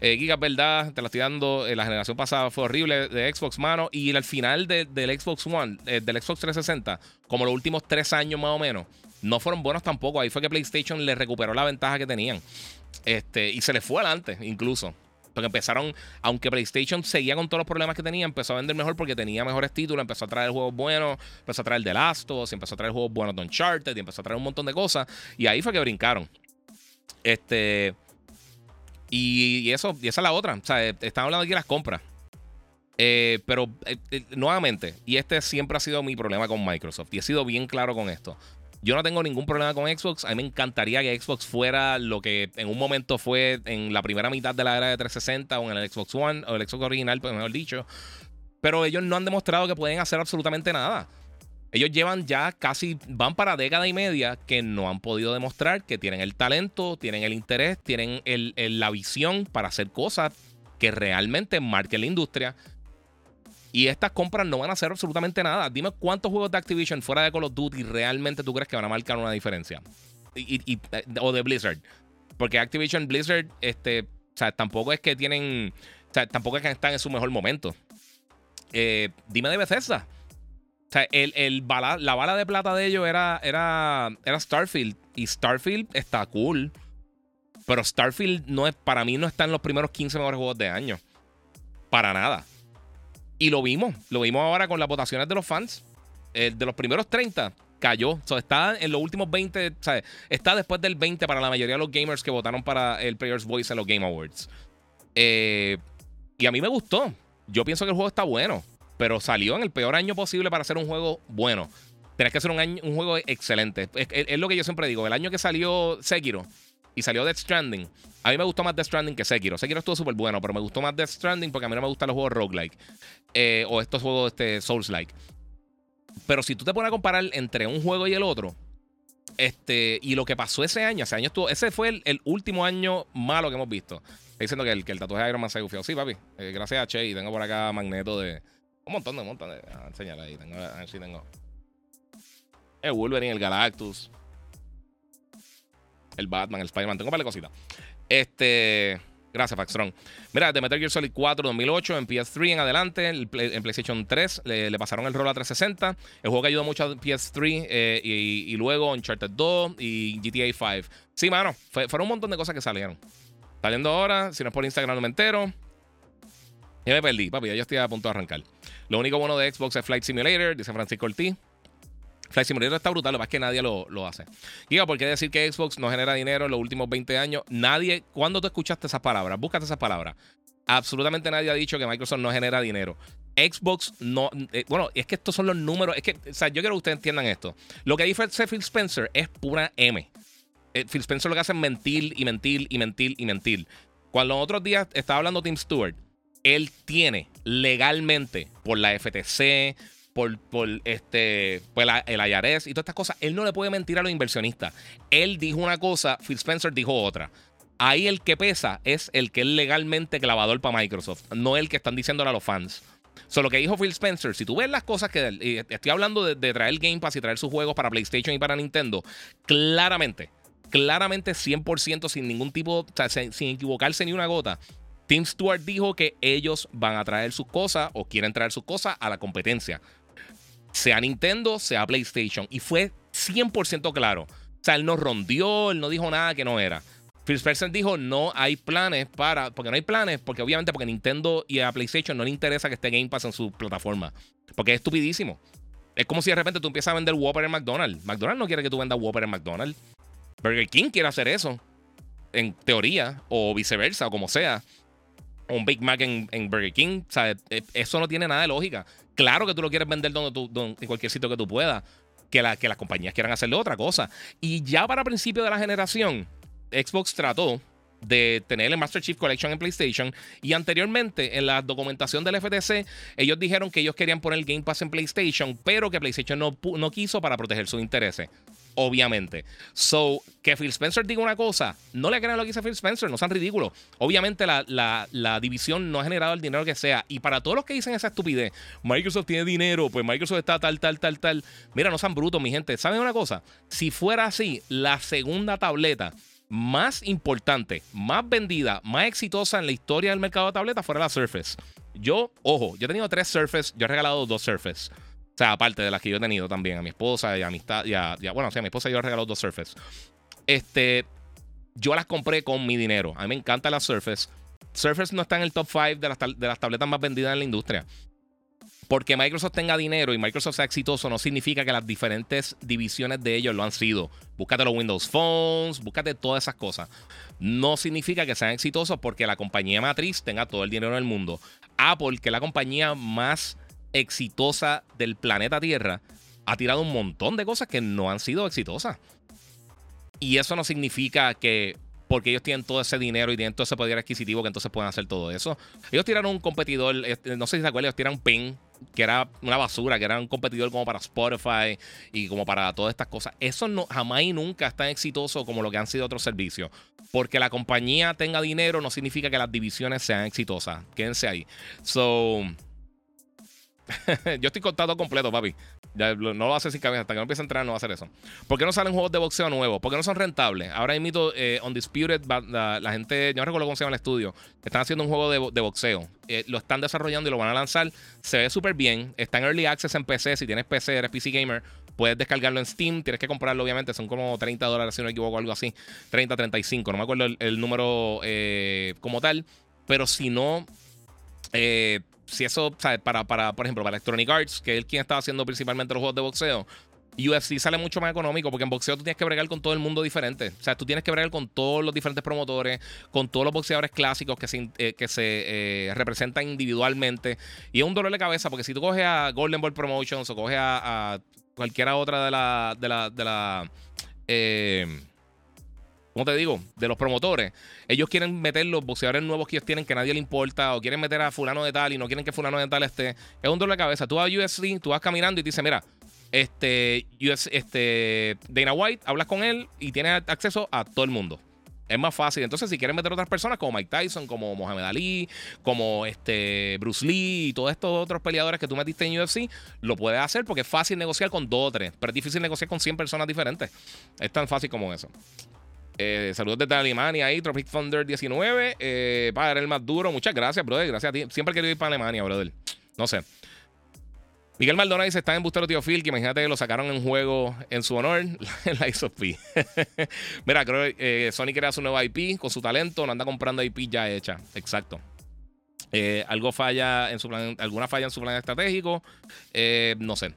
Eh, Giga, verdad, te lo estoy dando. Eh, la generación pasada fue horrible de Xbox, mano. Y al final del Xbox One, eh, del Xbox 360, como los últimos tres años más o menos, no fueron buenos tampoco. Ahí fue que PlayStation le recuperó la ventaja que tenían. Este, y se le fue adelante, incluso. Porque empezaron, aunque PlayStation seguía con todos los problemas que tenía, empezó a vender mejor porque tenía mejores títulos, empezó a traer juegos buenos, empezó a traer The Last of Us, empezó a traer juegos buenos de Uncharted, y empezó a traer un montón de cosas. Y ahí fue que brincaron. Este. Y, eso, y esa es la otra. O sea, están hablando aquí de las compras. Eh, pero eh, nuevamente, y este siempre ha sido mi problema con Microsoft, y he sido bien claro con esto. Yo no tengo ningún problema con Xbox. A mí me encantaría que Xbox fuera lo que en un momento fue en la primera mitad de la era de 360 o en el Xbox One o el Xbox original, pues mejor dicho. Pero ellos no han demostrado que pueden hacer absolutamente nada. Ellos llevan ya casi, van para década y media que no han podido demostrar que tienen el talento, tienen el interés, tienen la visión para hacer cosas que realmente marquen la industria. Y estas compras no van a hacer absolutamente nada. Dime cuántos juegos de Activision fuera de Call of Duty realmente tú crees que van a marcar una diferencia. Eh, o de Blizzard. Porque Activision Blizzard, este, o sea, tampoco es que tienen, o sea, tampoco es que están en su mejor momento. Eh, dime de Bethesda. O sea, el, la bala de plata de ellos era, era, era Starfield. Y Starfield está cool. Pero Starfield no es, para mí no está en los primeros 15 mejores juegos de año. Para nada. Y lo vimos. Lo vimos ahora con las votaciones de los fans. de los primeros 30 cayó. O sea, está en los últimos 20. O está después del 20 para la mayoría de los gamers que votaron para el Players Voice en los Game Awards. Eh, y a mí me gustó. Yo pienso que el juego está bueno pero salió en el peor año posible para hacer un juego bueno. Tienes que hacer un, año, un juego excelente. Es, lo que yo siempre digo. El año que salió Sekiro y salió Death Stranding, a mí me gustó más Death Stranding que Sekiro. Sekiro estuvo súper bueno, pero me gustó más Death Stranding porque a mí no me gustan los juegos roguelike eh, o estos juegos este, Souls-like. Pero si tú te pones a comparar entre un juego y el otro, este, y lo que pasó ese año, ese año estuvo, ese fue el, último año malo que hemos visto. Estoy diciendo que el, que el tatuaje de Iron Man se gufió. Sí, papi. Eh, gracias a Che y tengo por acá Magneto de, un montón de, un montón de. Ah, ahí. Tengo, a ver si tengo. El Wolverine, el Galactus. El Batman, el Spider-Man. Tengo un par de cositas. Este. Gracias, Faxtron. Mira, de Metal Gear Solid 4 2008 en PS3 en adelante, en PlayStation 3 le, pasaron el rol a 360. El juego que ayudó mucho a PS3 eh, y, luego Uncharted 2 y GTA 5. Sí, mano, fueron un montón de cosas que salieron. Saliendo ahora, si no es por Instagram no me entero. Ya me perdí, papi, ya yo estoy a punto de arrancar. Lo único bueno de Xbox es Flight Simulator, dice Francisco Ortiz. Flight Simulator está brutal, lo que es que nadie lo, hace. Giga, ¿por qué decir que Xbox no genera dinero en los últimos 20 años? Nadie, ¿cuándo tú escuchaste esas palabras? Búscate esas palabras. Absolutamente nadie ha dicho que Microsoft no genera dinero. Xbox no. Eh, bueno, es que estos son los números. Es que, o sea, yo quiero que ustedes entiendan esto. Lo que dice Phil Spencer es pura M. Eh, Phil Spencer lo que hace es mentir y mentir y mentir y mentir. Cuando los otros días estaba hablando Tim Stewart, él tiene legalmente por la FTC, por, por este, el IRS y todas estas cosas, él no le puede mentir a los inversionistas. Él dijo una cosa, Phil Spencer dijo otra. Ahí el que pesa es el que es legalmente clavador para Microsoft, no el que están diciéndole a los fans. Solo lo que dijo Phil Spencer, si tú ves las cosas que estoy hablando de, de, traer Game Pass y traer sus juegos para PlayStation y para Nintendo, claramente, claramente 100% sin ningún tipo, sea, sin equivocarse ni una gota, Tim Stewart dijo que ellos van a traer sus cosas o quieren traer sus cosas a la competencia. Sea Nintendo, sea PlayStation. Y fue 100% claro. O sea, él no rondió, él no dijo nada que no era. Phil Spencer dijo, no hay planes para... Porque no hay planes, porque obviamente porque Nintendo y a PlayStation no le interesa que esté Game Pass en su plataforma. Porque es estupidísimo. Es como si de repente tú empiezas a vender Whopper en McDonald's. McDonald's no quiere que tú vendas Whopper en McDonald's. Burger King quiere hacer eso. En teoría, o viceversa, o como sea un Big Mac en, Burger King. O sea, e, eso no tiene nada de lógica. Claro que tú lo quieres vender donde tú, en cualquier sitio que tú puedas. Que, la, que las compañías quieran hacerle otra cosa. Y ya para principio de la generación, Xbox trató de tener el Master Chief Collection en PlayStation. Y anteriormente, en la documentación del FTC, ellos dijeron que ellos querían poner el Game Pass en PlayStation, pero que PlayStation no, no quiso para proteger sus intereses obviamente. So, que Phil Spencer diga una cosa, no le crean lo que dice Phil Spencer, no sean ridículos. Obviamente la, división no ha generado el dinero que sea. Y para todos los que dicen esa estupidez, Microsoft tiene dinero, pues Microsoft está tal, tal, tal, tal. Mira, no sean brutos, mi gente. ¿Saben una cosa? Si fuera así, la segunda tableta más importante, más vendida, más exitosa en la historia del mercado de tabletas fuera la Surface. Yo, ojo, yo he tenido tres Surface, yo he regalado dos Surface. O sea, aparte de las que yo he tenido también, a mi esposa y a amistad, y a, bueno, o sea, a mi esposa yo he regalado dos Surface. Este, yo las compré con mi dinero. A mí me encanta la Surface. Surface no está en el top 5 de las, de las tabletas más vendidas en la industria. Porque Microsoft tenga dinero y Microsoft sea exitoso no significa que las diferentes divisiones de ellos lo han sido. Búscate los Windows Phones, búscate todas esas cosas. No significa que sean exitosos porque la compañía matriz tenga todo el dinero del mundo. Apple, que es la compañía más exitosa del planeta Tierra, ha tirado un montón de cosas que no han sido exitosas. Y eso no significa que porque ellos tienen todo ese dinero y tienen todo ese poder adquisitivo que entonces pueden hacer todo eso. Ellos tiraron un competidor, este, no sé si se acuerdan, ellos tiraron PIN, que era una basura, que era un competidor como para Spotify y como para todas estas cosas. Eso no, jamás y nunca es tan exitoso como lo que han sido otros servicios. Porque la compañía tenga dinero no significa que las divisiones sean exitosas. Quédense ahí. So, yo estoy contado completo, papi. no lo hacer sin cabeza. Hasta que no empiece a entrenar, no va a hacer eso. ¿Por qué no salen juegos de boxeo nuevos? ¿Por qué no son rentables? Ahora invito eh, Undisputed, la, la, gente, yo no recuerdo cómo se llama el estudio, están haciendo un juego de, boxeo. Eh, lo están desarrollando y lo van a lanzar. Se ve súper bien. Está en Early Access en PC. Si tienes PC, eres PC Gamer, puedes descargarlo en Steam. Tienes que comprarlo, obviamente. Son como 30 dólares, si no me equivoco, algo así. 30, 35. No me acuerdo el, número eh, como tal. Pero si no. Eh, si eso, Para, para, por ejemplo, para Electronic Arts, que es quien estaba haciendo principalmente los juegos de boxeo, UFC sale mucho más económico porque en boxeo tú tienes que bregar con todo el mundo diferente. O sea, tú tienes que bregar con todos los diferentes promotores, con todos los boxeadores clásicos que se, eh, que se eh, representan individualmente. Y es un dolor de cabeza porque si tú coges a Golden Ball Promotions o coges a, cualquiera otra de la. de la. de la. Eh, ¿cómo te digo? De los promotores. Ellos quieren meter los boxeadores nuevos que ellos tienen que nadie le importa o quieren meter a fulano de tal y no quieren que fulano de tal esté. Es un dolor de cabeza. Tú vas a UFC, tú vas caminando y te dices, mira, este, este Dana White, hablas con él y tienes acceso a todo el mundo. Es más fácil. Entonces, si quieren meter otras personas como Mike Tyson, como Mohamed Ali, como este Bruce Lee y todos estos otros peleadores que tú metiste en UFC, lo puedes hacer porque es fácil negociar con dos o tres, pero es difícil negociar con 100 personas diferentes. Es tan fácil como eso. Eh, saludos desde Alemania ahí, Tropic Thunder 19. Eh, para el más duro, muchas gracias, brother. Gracias a ti. Siempre he querido ir para Alemania, brother. No sé. Miguel Maldonado dice: Está en Bustero Tío Phil, que imagínate que lo sacaron en juego en su honor, la ISOP. Mira, creo que eh, Sony crea su nueva IP con su talento, no anda comprando IP ya hecha. Exacto. Eh, algo falla en su plan, alguna falla en su plan estratégico. no sé.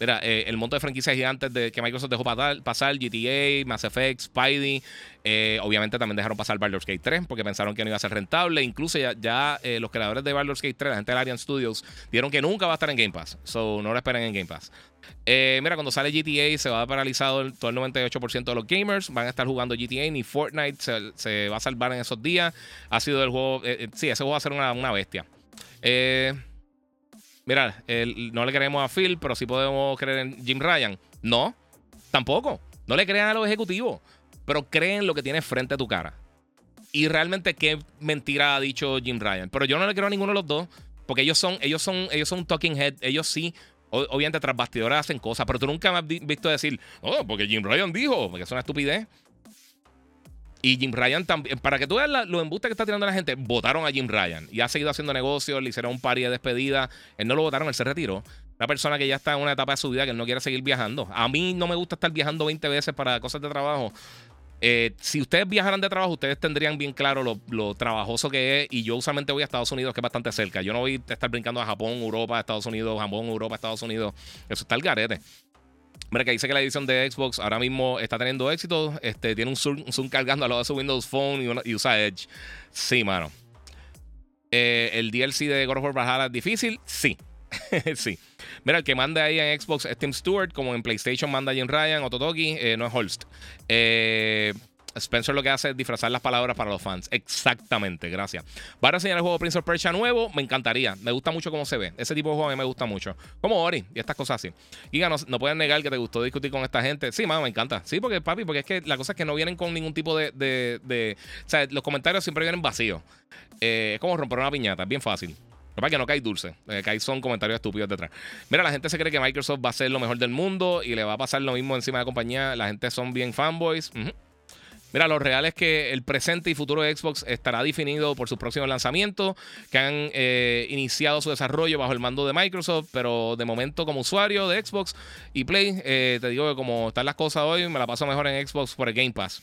Mira, eh, el monto de franquicias gigantes de, que Microsoft dejó pasar, GTA, Mass Effect, Spidey, eh, obviamente también dejaron pasar Baldur's Gate 3 porque pensaron que no iba a ser rentable. Incluso ya, eh, los creadores de Baldur's Gate 3, la gente de Arian Studios, dijeron que nunca va a estar en Game Pass. So no lo esperen en Game Pass. mira, cuando sale GTA se va a paralizado todo el 98% de los gamers. Van a estar jugando GTA, ni Fortnite se, va a salvar en esos días. Ha sido el juego. sí, ese juego va a ser una, una bestia. Eh mira, no le creemos a Phil, pero sí podemos creer en Jim Ryan. No, tampoco. No le crean a los ejecutivos, pero creen lo que tiene frente a tu cara. Y realmente qué mentira ha dicho Jim Ryan. Pero yo no le creo a ninguno de los dos, porque ellos son, ellos son, ellos son talking head. Ellos sí, obviamente tras bastidores hacen cosas, pero tú nunca me has visto decir, oh, porque Jim Ryan dijo, porque es una estupidez. Y Jim Ryan también, para que tú veas los embustes que está tirando la gente, votaron a Jim Ryan y ha seguido haciendo negocios, le hicieron un par de despedida. Él no lo votaron, él se retiró. Una persona que ya está en una etapa de su vida que no quiere seguir viajando. A mí no me gusta estar viajando 20 veces para cosas de trabajo. Eh, si ustedes viajaran de trabajo, ustedes tendrían bien claro lo, trabajoso que es. Y yo usualmente voy a Estados Unidos, que es bastante cerca. Yo no voy a estar brincando a Japón, Europa, Estados Unidos, Japón, Europa, Estados Unidos. Eso está el garete. Mira, que dice que la edición de Xbox ahora mismo está teniendo éxito. Este, tiene un zoom, cargando a lo de su Windows Phone y, usa Edge. Sí, mano. Eh, el DLC de God of War Valhalla es difícil. Sí. sí. Mira, el que manda ahí en Xbox es Tim Stewart, como en PlayStation manda Jim Ryan o Totoki, eh, no es Holst. Eh, Spencer lo que hace es disfrazar las palabras para los fans. Exactamente, gracias. Va a reseñar el juego Prince of Persia nuevo. Me encantaría. Me gusta mucho cómo se ve. Ese tipo de juego a mí me gusta mucho. Como Ori y estas cosas así. Y no, no pueden negar que te gustó discutir con esta gente. Sí, mamá, me encanta. Sí, porque papi, porque es que la cosa es que no vienen con ningún tipo de. de, o sea, los comentarios siempre vienen vacíos. Eh, es como romper una piñata. Es bien fácil. Para que no cae dulce, ahí son comentarios estúpidos detrás. Mira, la gente se cree que Microsoft va a ser lo mejor del mundo y le va a pasar lo mismo encima de la compañía. La gente son bien fanboys. Mira, lo real es que el presente y futuro de Xbox estará definido por sus próximos lanzamientos, que han eh, iniciado su desarrollo bajo el mando de Microsoft, pero de momento como usuario de Xbox y Play, eh, te digo que como están las cosas hoy, me la paso mejor en Xbox por el Game Pass.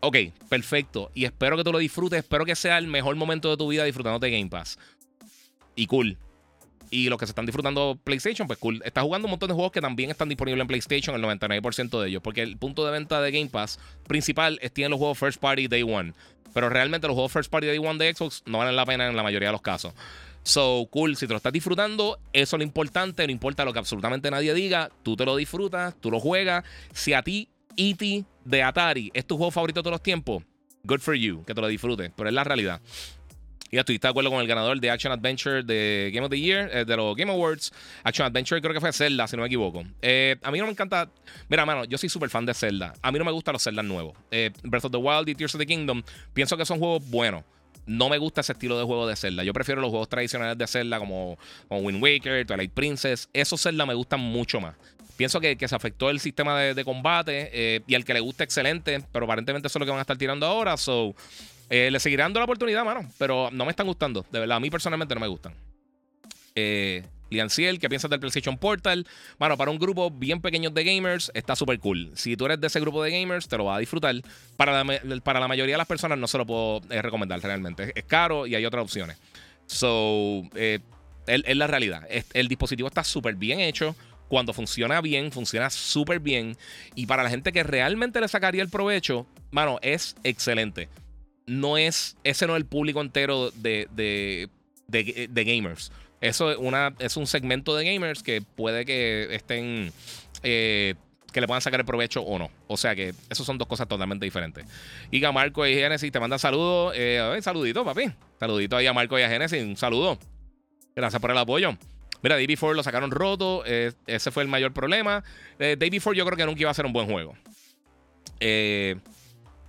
Ok, perfecto. Y espero que tú lo disfrutes, espero que sea el mejor momento de tu vida disfrutando de Game Pass. Y cool. Y los que se están disfrutando PlayStation, pues cool. Está jugando un montón de juegos que también están disponibles en PlayStation, el 99% de ellos. Porque el punto de venta de Game Pass principal es tienen los juegos First Party Day One. Pero realmente los juegos First Party Day One de Xbox no valen la pena en la mayoría de los casos. So, cool, si te lo estás disfrutando, eso es lo importante, no importa lo que absolutamente nadie diga, tú te lo disfrutas, tú lo juegas. Si a ti, E.T. de Atari es tu juego favorito de todos los tiempos, good for you, que te lo disfrutes, pero es la realidad. Y ya estuviste de acuerdo con el ganador de Action Adventure de Game of the Year, eh, de los Game Awards. Action Adventure creo que fue Zelda, si no me equivoco. Eh, a mí no me encanta. Mira, mano, yo soy súper fan de Zelda. A mí no me gustan los Zelda nuevos. Eh, Breath of the Wild y Tears of the Kingdom, pienso que son juegos buenos. No me gusta ese estilo de juego de Zelda. Yo prefiero los juegos tradicionales de Zelda como, como Wind Waker, Twilight Princess. Esos Zelda me gustan mucho más. Pienso que, se afectó el sistema de, combate y al que le gusta, excelente. Pero aparentemente eso es lo que van a estar tirando ahora. So, eh, le seguiré dando la oportunidad, mano. Pero no me están gustando. De verdad, a mí personalmente no me gustan. Eh, Ciel, ¿qué piensas del PlayStation Portal? Bueno, para un grupo bien pequeño de gamers está súper cool. Si tú eres de ese grupo de gamers, te lo vas a disfrutar. Para la, para la mayoría de las personas no se lo puedo eh, recomendar realmente. Es, caro y hay otras opciones. So, eh, es, la realidad. el dispositivo está súper bien hecho. Cuando funciona bien, funciona súper bien. Y para la gente que realmente le sacaría el provecho, mano, es excelente no es, ese no es el público entero de, de, de, gamers. Eso es, una, es un segmento de gamers que puede que estén, eh, que le puedan sacar el provecho o no. O sea que esos son dos cosas totalmente diferentes. Y a Marco y Genesis te manda saludos. Eh, saludito, papi. Saludito ahí a Marco y a Genesis. Un saludo. Gracias por el apoyo. Mira, Day Before lo sacaron roto. Eh, ese fue el mayor problema. Day Before yo creo que nunca iba a ser un buen juego. Eh,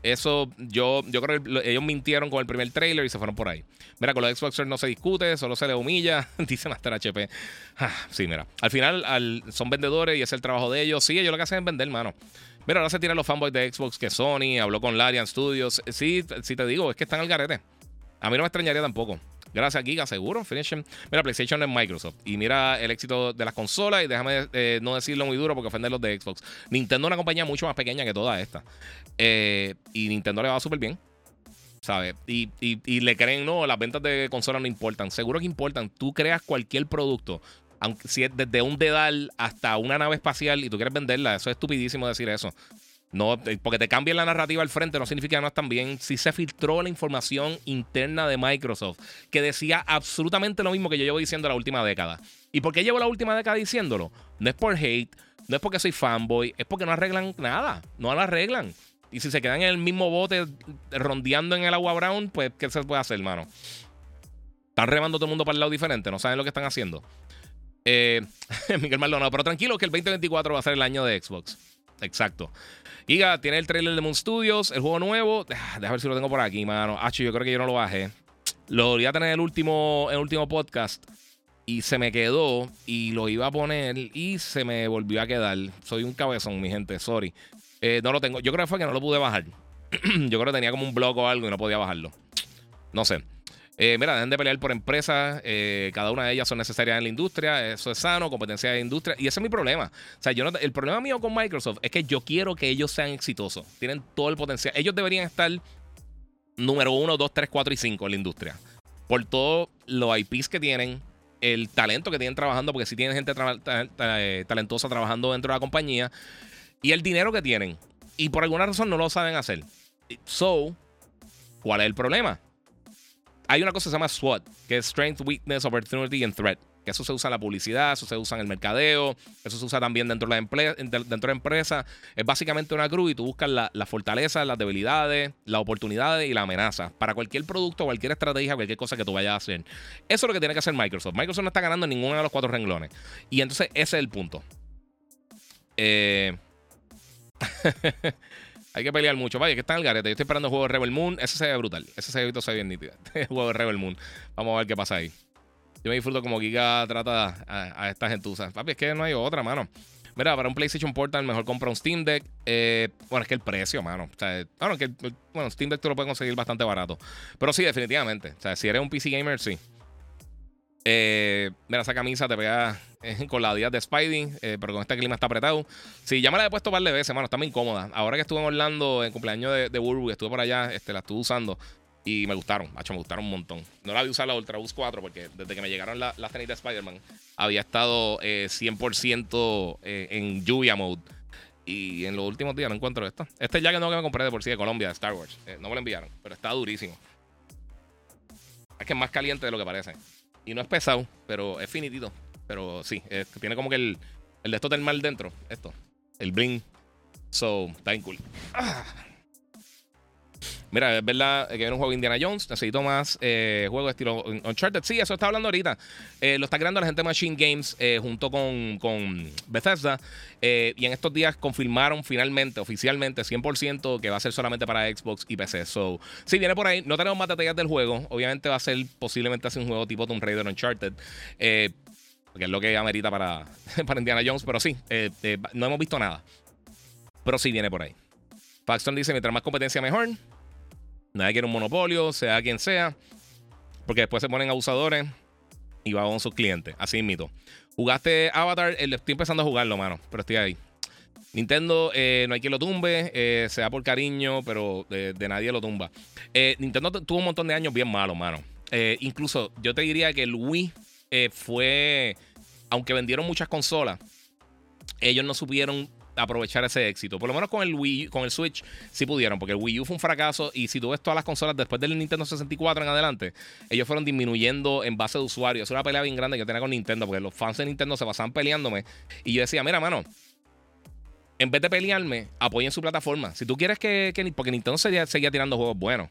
eso, yo, yo creo que ellos mintieron con el primer trailer y se fueron por ahí. Mira, con los Xboxers no se discute, solo se le humilla, dice Master HP. Ah, sí, mira. Al final son vendedores y es el trabajo de ellos. Sí, ellos lo que hacen es vender, mano. Mira, ahora se tiran los fanboys de Xbox que Sony, habló con Larian Studios. Sí, sí te digo, es que están al garete. A mí no me extrañaría tampoco. Gracias, Giga, seguro. Mira, PlayStation es Microsoft. Y mira el éxito de las consolas. Y déjame eh, no decirlo muy duro porque ofender los de Xbox. Nintendo es una compañía mucho más pequeña que toda esta. Eh, y Nintendo le va súper bien. ¿Sabes? Y, y, le creen, no, las ventas de consolas no importan. Seguro que importan. Tú creas cualquier producto. Aunque si es desde un dedal hasta una nave espacial y tú quieres venderla, eso es estupidísimo decir eso. No, eh, porque te cambien la narrativa al frente no significa que no están bien. Si se filtró la información interna de Microsoft que decía absolutamente lo mismo que yo llevo diciendo la última década. ¿Y por qué llevo la última década diciéndolo? No es por hate, no es porque soy fanboy, es porque no arreglan nada. No la arreglan. Y si se quedan en el mismo bote rondeando en el agua brown, pues ¿qué se puede hacer, hermano? Están remando todo el mundo para el lado diferente, no saben lo que están haciendo. Eh, Miguel Maldonado, pero tranquilo que el 2024 va a ser el año de Xbox. Exacto. Giga, tiene el trailer de Moon Studios, el juego nuevo. Ah, déjame ver si lo tengo por aquí, mano. Hacho, yo creo que yo no lo bajé. Lo iba a tener el último, el último podcast. Y se me quedó. Y lo iba a poner. Y se me volvió a quedar. Soy un cabezón, mi gente. Sorry. Eh, no lo tengo. Yo creo que fue que no lo pude bajar. yo creo que tenía como un blog o algo y no podía bajarlo. No sé. Eh, mira, dejen de pelear por empresas. Eh, cada una de ellas son necesarias en la industria. Eso es sano, competencia de industria. Y ese es mi problema. O sea, yo no, el problema mío con Microsoft es que yo quiero que ellos sean exitosos. Tienen todo el potencial. Ellos deberían estar número uno, dos, tres, cuatro y cinco en la industria. Por todos los IPs que tienen, el talento que tienen trabajando, porque si tienen gente talentosa trabajando dentro de la compañía, y el dinero que tienen. Y por alguna razón no lo saben hacer. So, ¿cuál es el problema? Hay una cosa que se llama SWOT, que es Strength, Weakness, Opportunity and Threat. Que eso se usa en la publicidad, eso se usa en el mercadeo, eso se usa también dentro de la, dentro de la empresa. Es básicamente una cruz y tú buscas las la fortalezas, las debilidades, las oportunidades y la amenaza para cualquier producto, cualquier estrategia, cualquier cosa que tú vayas a hacer. Eso es lo que tiene que hacer Microsoft. Microsoft no está ganando ninguno de los cuatro renglones. Y entonces ese es el punto. Eh. Hay que pelear mucho. Vaya, que está en el garete. Yo estoy esperando el juego de Rebel Moon. Ese se ve brutal. Ese se ve, se ve bien nítido. el juego de Rebel Moon. Vamos a ver qué pasa ahí. Yo me disfruto como Giga trata a, esta gentuza. Papi, es que no hay otra, mano. Mira, para un PlayStation Portal mejor compra un Steam Deck. Eh, bueno, es que el precio, mano. O sea, bueno, que, bueno, Steam Deck tú lo puedes conseguir bastante barato. Pero sí, definitivamente. O sea, si eres un PC gamer, sí. Eh, mira, esa camisa te pega eh, con la días de Spidey, eh, pero con este clima está apretado. Sí, ya me la he puesto un par de veces, mano, está muy incómoda. Ahora que estuve en Orlando en cumpleaños de, de Burbu, estuve por allá, este, la estuve usando. Y me gustaron, macho, me gustaron un montón. No la vi usar la Ultra Boost 4 porque desde que me llegaron las tenis de Spider-Man había estado 100% eh, en lluvia mode. Y en los últimos días no encuentro esto. Este ya que no que me compré de por sí de Colombia, de Star Wars. No me lo enviaron, pero está durísimo. Es que es más caliente de lo que parece. Y no es pesado, pero es finitito. Pero sí, tiene como que el, el de esto mal dentro. Esto. El bling. So, está cool. Ah. Mira, es verdad que viene un juego de Indiana Jones. Necesito más eh, juegos de estilo Uncharted. Sí, eso está hablando ahorita. Eh, lo está creando la gente de Machine Games eh, junto con, Bethesda. y en estos días confirmaron finalmente, oficialmente, 100% que va a ser solamente para Xbox y PC. So, sí, viene por ahí. No tenemos más detalles del juego. Obviamente va a ser posiblemente así un juego tipo Tomb Raider Uncharted. que es lo que amerita para, para Indiana Jones. Pero sí, no hemos visto nada. Pero sí viene por ahí. Paxton dice: mientras más competencia, mejor. Nadie quiere un monopolio, sea quien sea. Porque después se ponen abusadores y va con sus clientes. Así mito. Jugaste Avatar, eh, estoy empezando a jugarlo, mano. Pero estoy ahí. Nintendo, eh, no hay quien lo tumbe, eh, sea por cariño, pero de, nadie lo tumba. Nintendo tuvo un montón de años bien malos, mano. incluso yo te diría que el Wii fue, aunque vendieron muchas consolas, ellos no supieron aprovechar ese éxito. Por lo menos con el Wii, con el Switch sí pudieron, porque el Wii U fue un fracaso y si tú ves todas las consolas después del Nintendo 64 en adelante, ellos fueron disminuyendo en base de usuarios. Es una pelea bien grande que tenía con Nintendo, porque los fans de Nintendo se pasaban peleándome y yo decía, mira, mano, en vez de pelearme, apoyen su plataforma. Si tú quieres que, porque Nintendo seguía, tirando juegos buenos,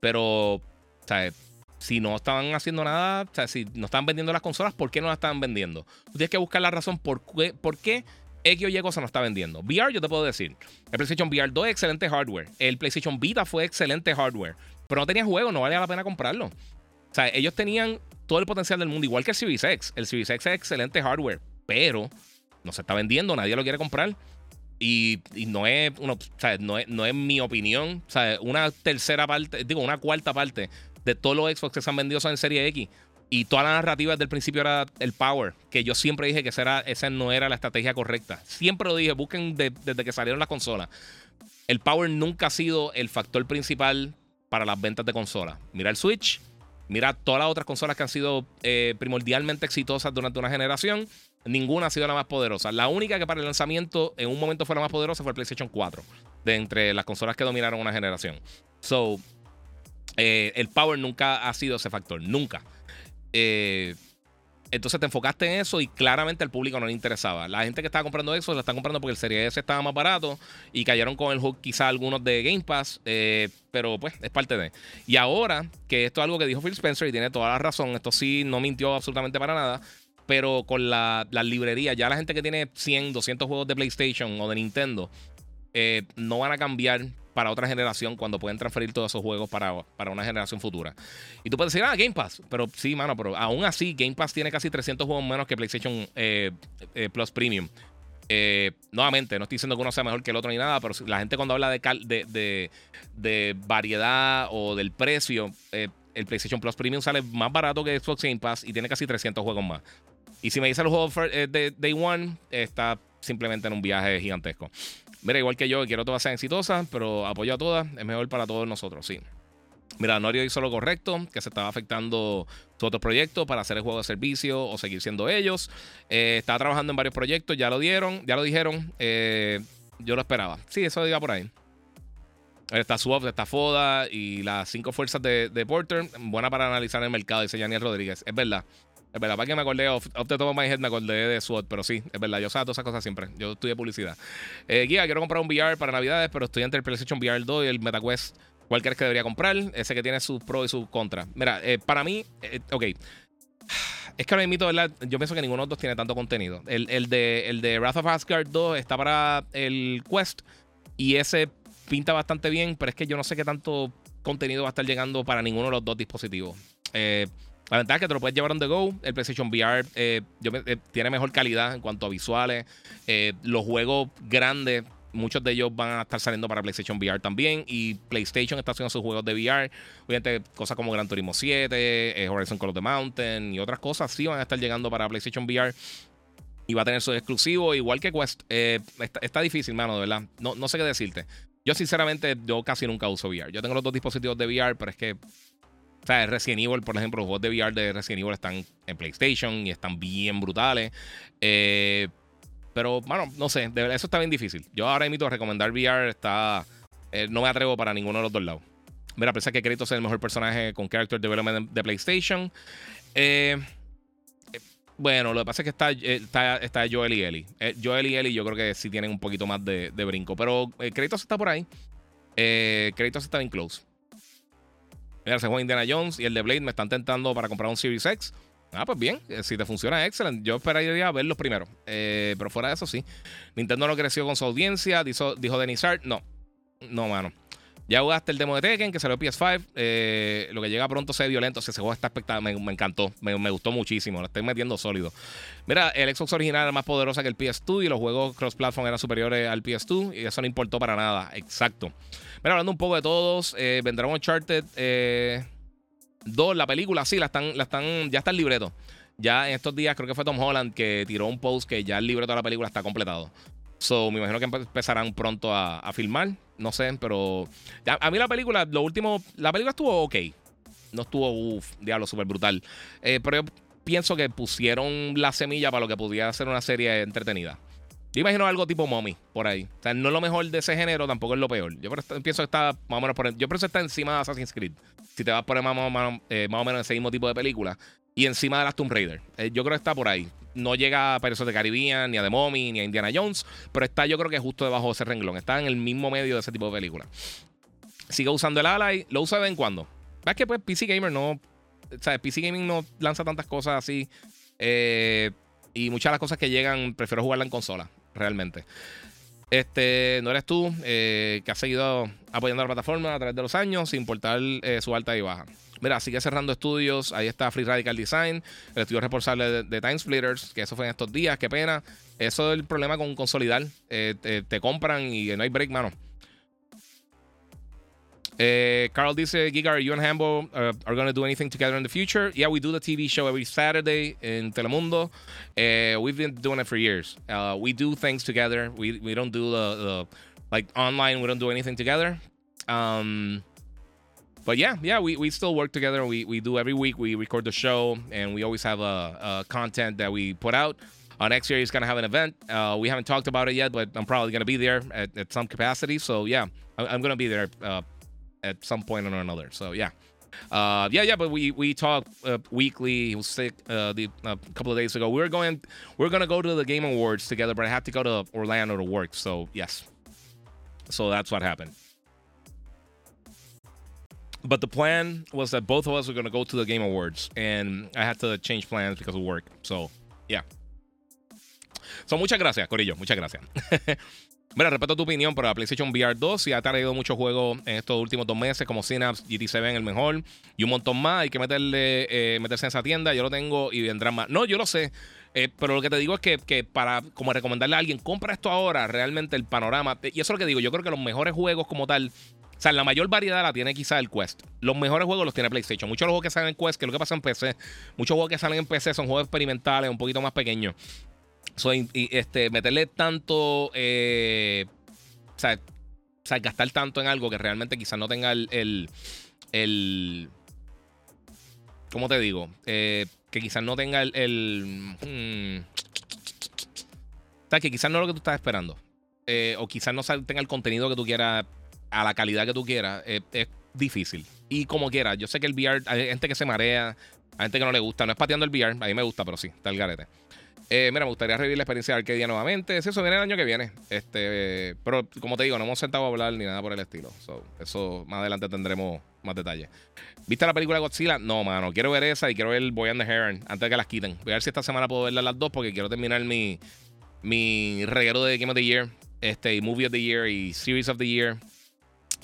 pero, sea, si no estaban haciendo nada, o sea, si no estaban vendiendo las consolas, ¿por qué no las estaban vendiendo? Tú tienes que buscar la razón por qué, por qué X o Y cosa no está vendiendo. VR, yo te puedo decir. El PlayStation VR 2 es excelente hardware. El PlayStation Vita fue excelente hardware. Pero no tenía juego, no valía la pena comprarlo. O sea, ellos tenían todo el potencial del mundo, igual que el Series X. El Series X es excelente hardware, pero no se está vendiendo, nadie lo quiere comprar. Y, no, es uno, no, es, no es mi opinión. O sea, una tercera parte, digo, una cuarta parte de todos los Xbox que se han vendido son en Serie X. Y toda la narrativa desde el principio era el power, que yo siempre dije que esa, esa no era la estrategia correcta. Siempre lo dije, busquen desde que salieron las consolas. El power nunca ha sido el factor principal para las ventas de consolas. Mira el Switch, mira todas las otras consolas que han sido eh, primordialmente exitosas durante una generación. Ninguna ha sido la más poderosa. La única que para el lanzamiento en un momento fue la más poderosa fue el PlayStation 4, de entre las consolas que dominaron una generación. So, eh, el power nunca ha sido ese factor, nunca. Eh, entonces te enfocaste en eso y claramente al público no le interesaba. La gente que estaba comprando eso la están comprando porque el Series S estaba más barato y cayeron con el hook quizá algunos de Game Pass, eh, pero pues es parte de. Y ahora, que esto es algo que dijo Phil Spencer y tiene toda la razón, esto sí no mintió absolutamente para nada, pero con la, la librería, ya la gente que tiene 100, 200 juegos de PlayStation o de Nintendo, eh, no van a cambiar para otra generación cuando pueden transferir todos esos juegos para, para una generación futura. Y tú puedes decir, ah, Game Pass. Pero sí, mano, pero aún así, Game Pass tiene casi 300 juegos menos que PlayStation eh, eh, Plus Premium. Eh, nuevamente, no estoy diciendo que uno sea mejor que el otro ni nada, pero la gente cuando habla de, de, de, variedad o del precio, el PlayStation Plus Premium sale más barato que Xbox Game Pass y tiene casi 300 juegos más. Y si me dice el juego de Day One, está simplemente en un viaje gigantesco. Mira, igual que yo, quiero todas sean exitosas, pero apoyo a todas, es mejor para todos nosotros, sí. Mira, Norio hizo lo correcto, que se estaba afectando su otro proyecto para hacer el juego de servicio o seguir siendo ellos. Eh, estaba trabajando en varios proyectos, ya lo dieron, ya lo dijeron. Eh, yo lo esperaba. Sí, eso diga por ahí. Está Swap, está Foda y las cinco fuerzas de, de Porter. Buena para analizar el mercado, dice Daniel Rodríguez. Es verdad. Es verdad, para que me acordé, off, the top of my head me acordé de SWOT, pero sí, es verdad, yo sé todas esas cosas siempre. Yo estudié publicidad. Eh, guía, quiero comprar un VR para Navidades, pero estoy entre el PlayStation VR 2 y el MetaQuest. ¿Cuál crees que debería comprar? Ese que tiene sus pros y sus contras. Mira, eh, para mí, eh, ok. Es que ahora mismo, ¿verdad? Yo pienso que ninguno de los dos tiene tanto contenido. El, el, de, el de Wrath of Asgard 2 está para el Quest y ese pinta bastante bien, pero es que yo no sé qué tanto contenido va a estar llegando para ninguno de los dos dispositivos. Eh, la ventaja es que te lo puedes llevar on the go. El PlayStation VR eh, eh, tiene mejor calidad en cuanto a visuales. Eh, los juegos grandes, muchos de ellos van a estar saliendo para PlayStation VR también. Y PlayStation está haciendo sus juegos de VR. Obviamente, cosas como Gran Turismo 7, Horizon Call of the Mountain y otras cosas sí van a estar llegando para PlayStation VR. Y va a tener sus exclusivos, igual que Quest. está, difícil, mano, de verdad. No, no sé qué decirte. Yo, sinceramente, yo casi nunca uso VR. Yo tengo los dos dispositivos de VR, pero es que. O sea, Resident Evil, por ejemplo, los juegos de VR de Resident Evil están en PlayStation y están bien brutales. Eh, pero, bueno, no sé, eso está bien difícil. Yo ahora invito a recomendar VR, está. Eh, no me atrevo para ninguno de los dos lados. Mira, pensé que Kratos es el mejor personaje con Character Development de PlayStation. Eh, bueno, lo que pasa es que está, está, está Joel y Ellie. Joel y Ellie yo creo que sí tienen un poquito más de, brinco. Pero Kratos está por ahí. Kratos está bien close. Mira, se juega Indiana Jones y el de Blade me están tentando para comprar un Series X. Ah, pues bien, si te funciona, excelente. Yo esperaría verlos primero. pero fuera de eso, sí. Nintendo no creció con su audiencia, dijo, dijo Denis Hart. No, no, mano. Ya jugaste el demo de Tekken, que salió PS5. Eh, lo que llega pronto se ve violento. ese juego está espectacular. Me, encantó. Me, gustó muchísimo. Lo estoy metiendo sólido. Mira, el Xbox original era más poderosa que el PS2 y los juegos cross-platform eran superiores al PS2 y eso no importó para nada. Exacto. Mira, hablando un poco de todos, eh, vendrá Uncharted 2, eh, la película, sí, la están, la están, ya está el libreto. Ya en estos días creo que fue Tom Holland que tiró un post que ya el libreto de la película está completado. So, me imagino que empezarán pronto a, filmar. No sé, pero. A, mí la película, lo último. La película estuvo ok. No estuvo, uff, diablo, súper brutal. Eh, pero yo pienso que pusieron la semilla para lo que pudiera ser una serie entretenida. Yo imagino algo tipo Mommy por ahí. O sea, no es lo mejor de ese género, tampoco es lo peor. Yo pienso que está más o menos por. Yo pienso que está encima de Assassin's Creed. Si te vas por más, más, eh, más o menos ese mismo tipo de película. Y encima de las Tomb Raider. Eh, yo creo que está por ahí no llega a Pirates de Caribbean, ni a The Mommy, ni a Indiana Jones, pero está yo creo que justo debajo de ese renglón. Está en el mismo medio de ese tipo de película. Sigue usando el Ally, lo usa de vez en cuando. ¿Ves que pues PC Gamer no... O sea, PC Gaming no lanza tantas cosas así. Eh, y muchas de las cosas que llegan, prefiero jugarla en consola, realmente. Este, no eres tú eh, que has seguido apoyando la plataforma a través de los años, sin importar eh, su alta y baja. Mira, sigue cerrando estudios. Ahí está Free Radical Design, el estudio responsable de, Time Splitters, que eso fue en estos días. Qué pena. Eso es el problema con consolidar. Eh, te, compran y no hay break, mano. Eh, Carl dice, Giga, you and Hambo uh, are going to do anything together in the future? Yeah, we do the TV show every Saturday in Telemundo. Uh, we've been doing it for years. Uh, we do things together. We, we don't do the, the, like online, we don't do anything together. Um, but yeah, yeah, we, we still work together. We we do every week. We record the show, and we always have a, a content that we put out. Uh, next year, he's gonna have an event. Uh, we haven't talked about it yet, but I'm probably gonna be there at, at some capacity. So yeah, I, am gonna be there uh, at some point or another. So yeah. Uh, yeah, yeah, but we we talk uh, weekly. He was sick uh, the a couple of days ago. We are going, we are gonna go to the Game Awards together, but I had to go to Orlando to work. So yes, so that's what happened. But the plan was that both of us were to go to the Game Awards, and I had to change plans because of work. So, yeah. So, muchas gracias, Corillo. Muchas gracias. Mira, respeto tu opinión, pero la PlayStation VR 2 sí ha traído muchos juegos en estos últimos dos meses, como Synapse, GT7, el mejor, y un montón más. Hay que meterle, eh, meterse en esa tienda. Yo lo tengo y vendrán más. No, yo lo sé. Eh, pero lo que te digo es que, que, para como recomendarle a alguien, compra esto ahora, realmente el panorama. Y eso es lo que digo. Yo creo que los mejores juegos como tal o sea, la mayor variedad la tiene quizá el Quest. Los mejores juegos los tiene PlayStation. Muchos los juegos que salen en Quest, que es lo que pasa en PC, muchos juegos que salen en PC son juegos experimentales, un poquito más pequeños. So, y, este, meterle tanto. Eh, o, sea, gastar tanto en algo que realmente quizás no tenga el. el, ¿Cómo te digo? Eh, que quizás no tenga el. el hmm, o sea, que quizás no es lo que tú estás esperando. Eh, o quizás no tenga el contenido que tú quieras a la calidad que tú quieras, es difícil. Y como quieras, yo sé que el VR, hay gente que se marea, hay gente que no le gusta. No es pateando el VR, a mí me gusta, pero sí, está el garete. Eh, mira, me gustaría revivir la experiencia de Arcadia nuevamente. Si eso viene el año que viene. Este, pero como te digo, no hemos sentado a hablar ni nada por el estilo. eso más adelante tendremos más detalles. ¿Viste la película Godzilla? No, mano. Quiero ver esa y quiero ver Boy and the Heron antes de que las quiten. Voy a ver si esta semana puedo verlas las dos porque quiero terminar mi, mi reguero de Game of the Year, este, Movie of the Year y Series of the Year.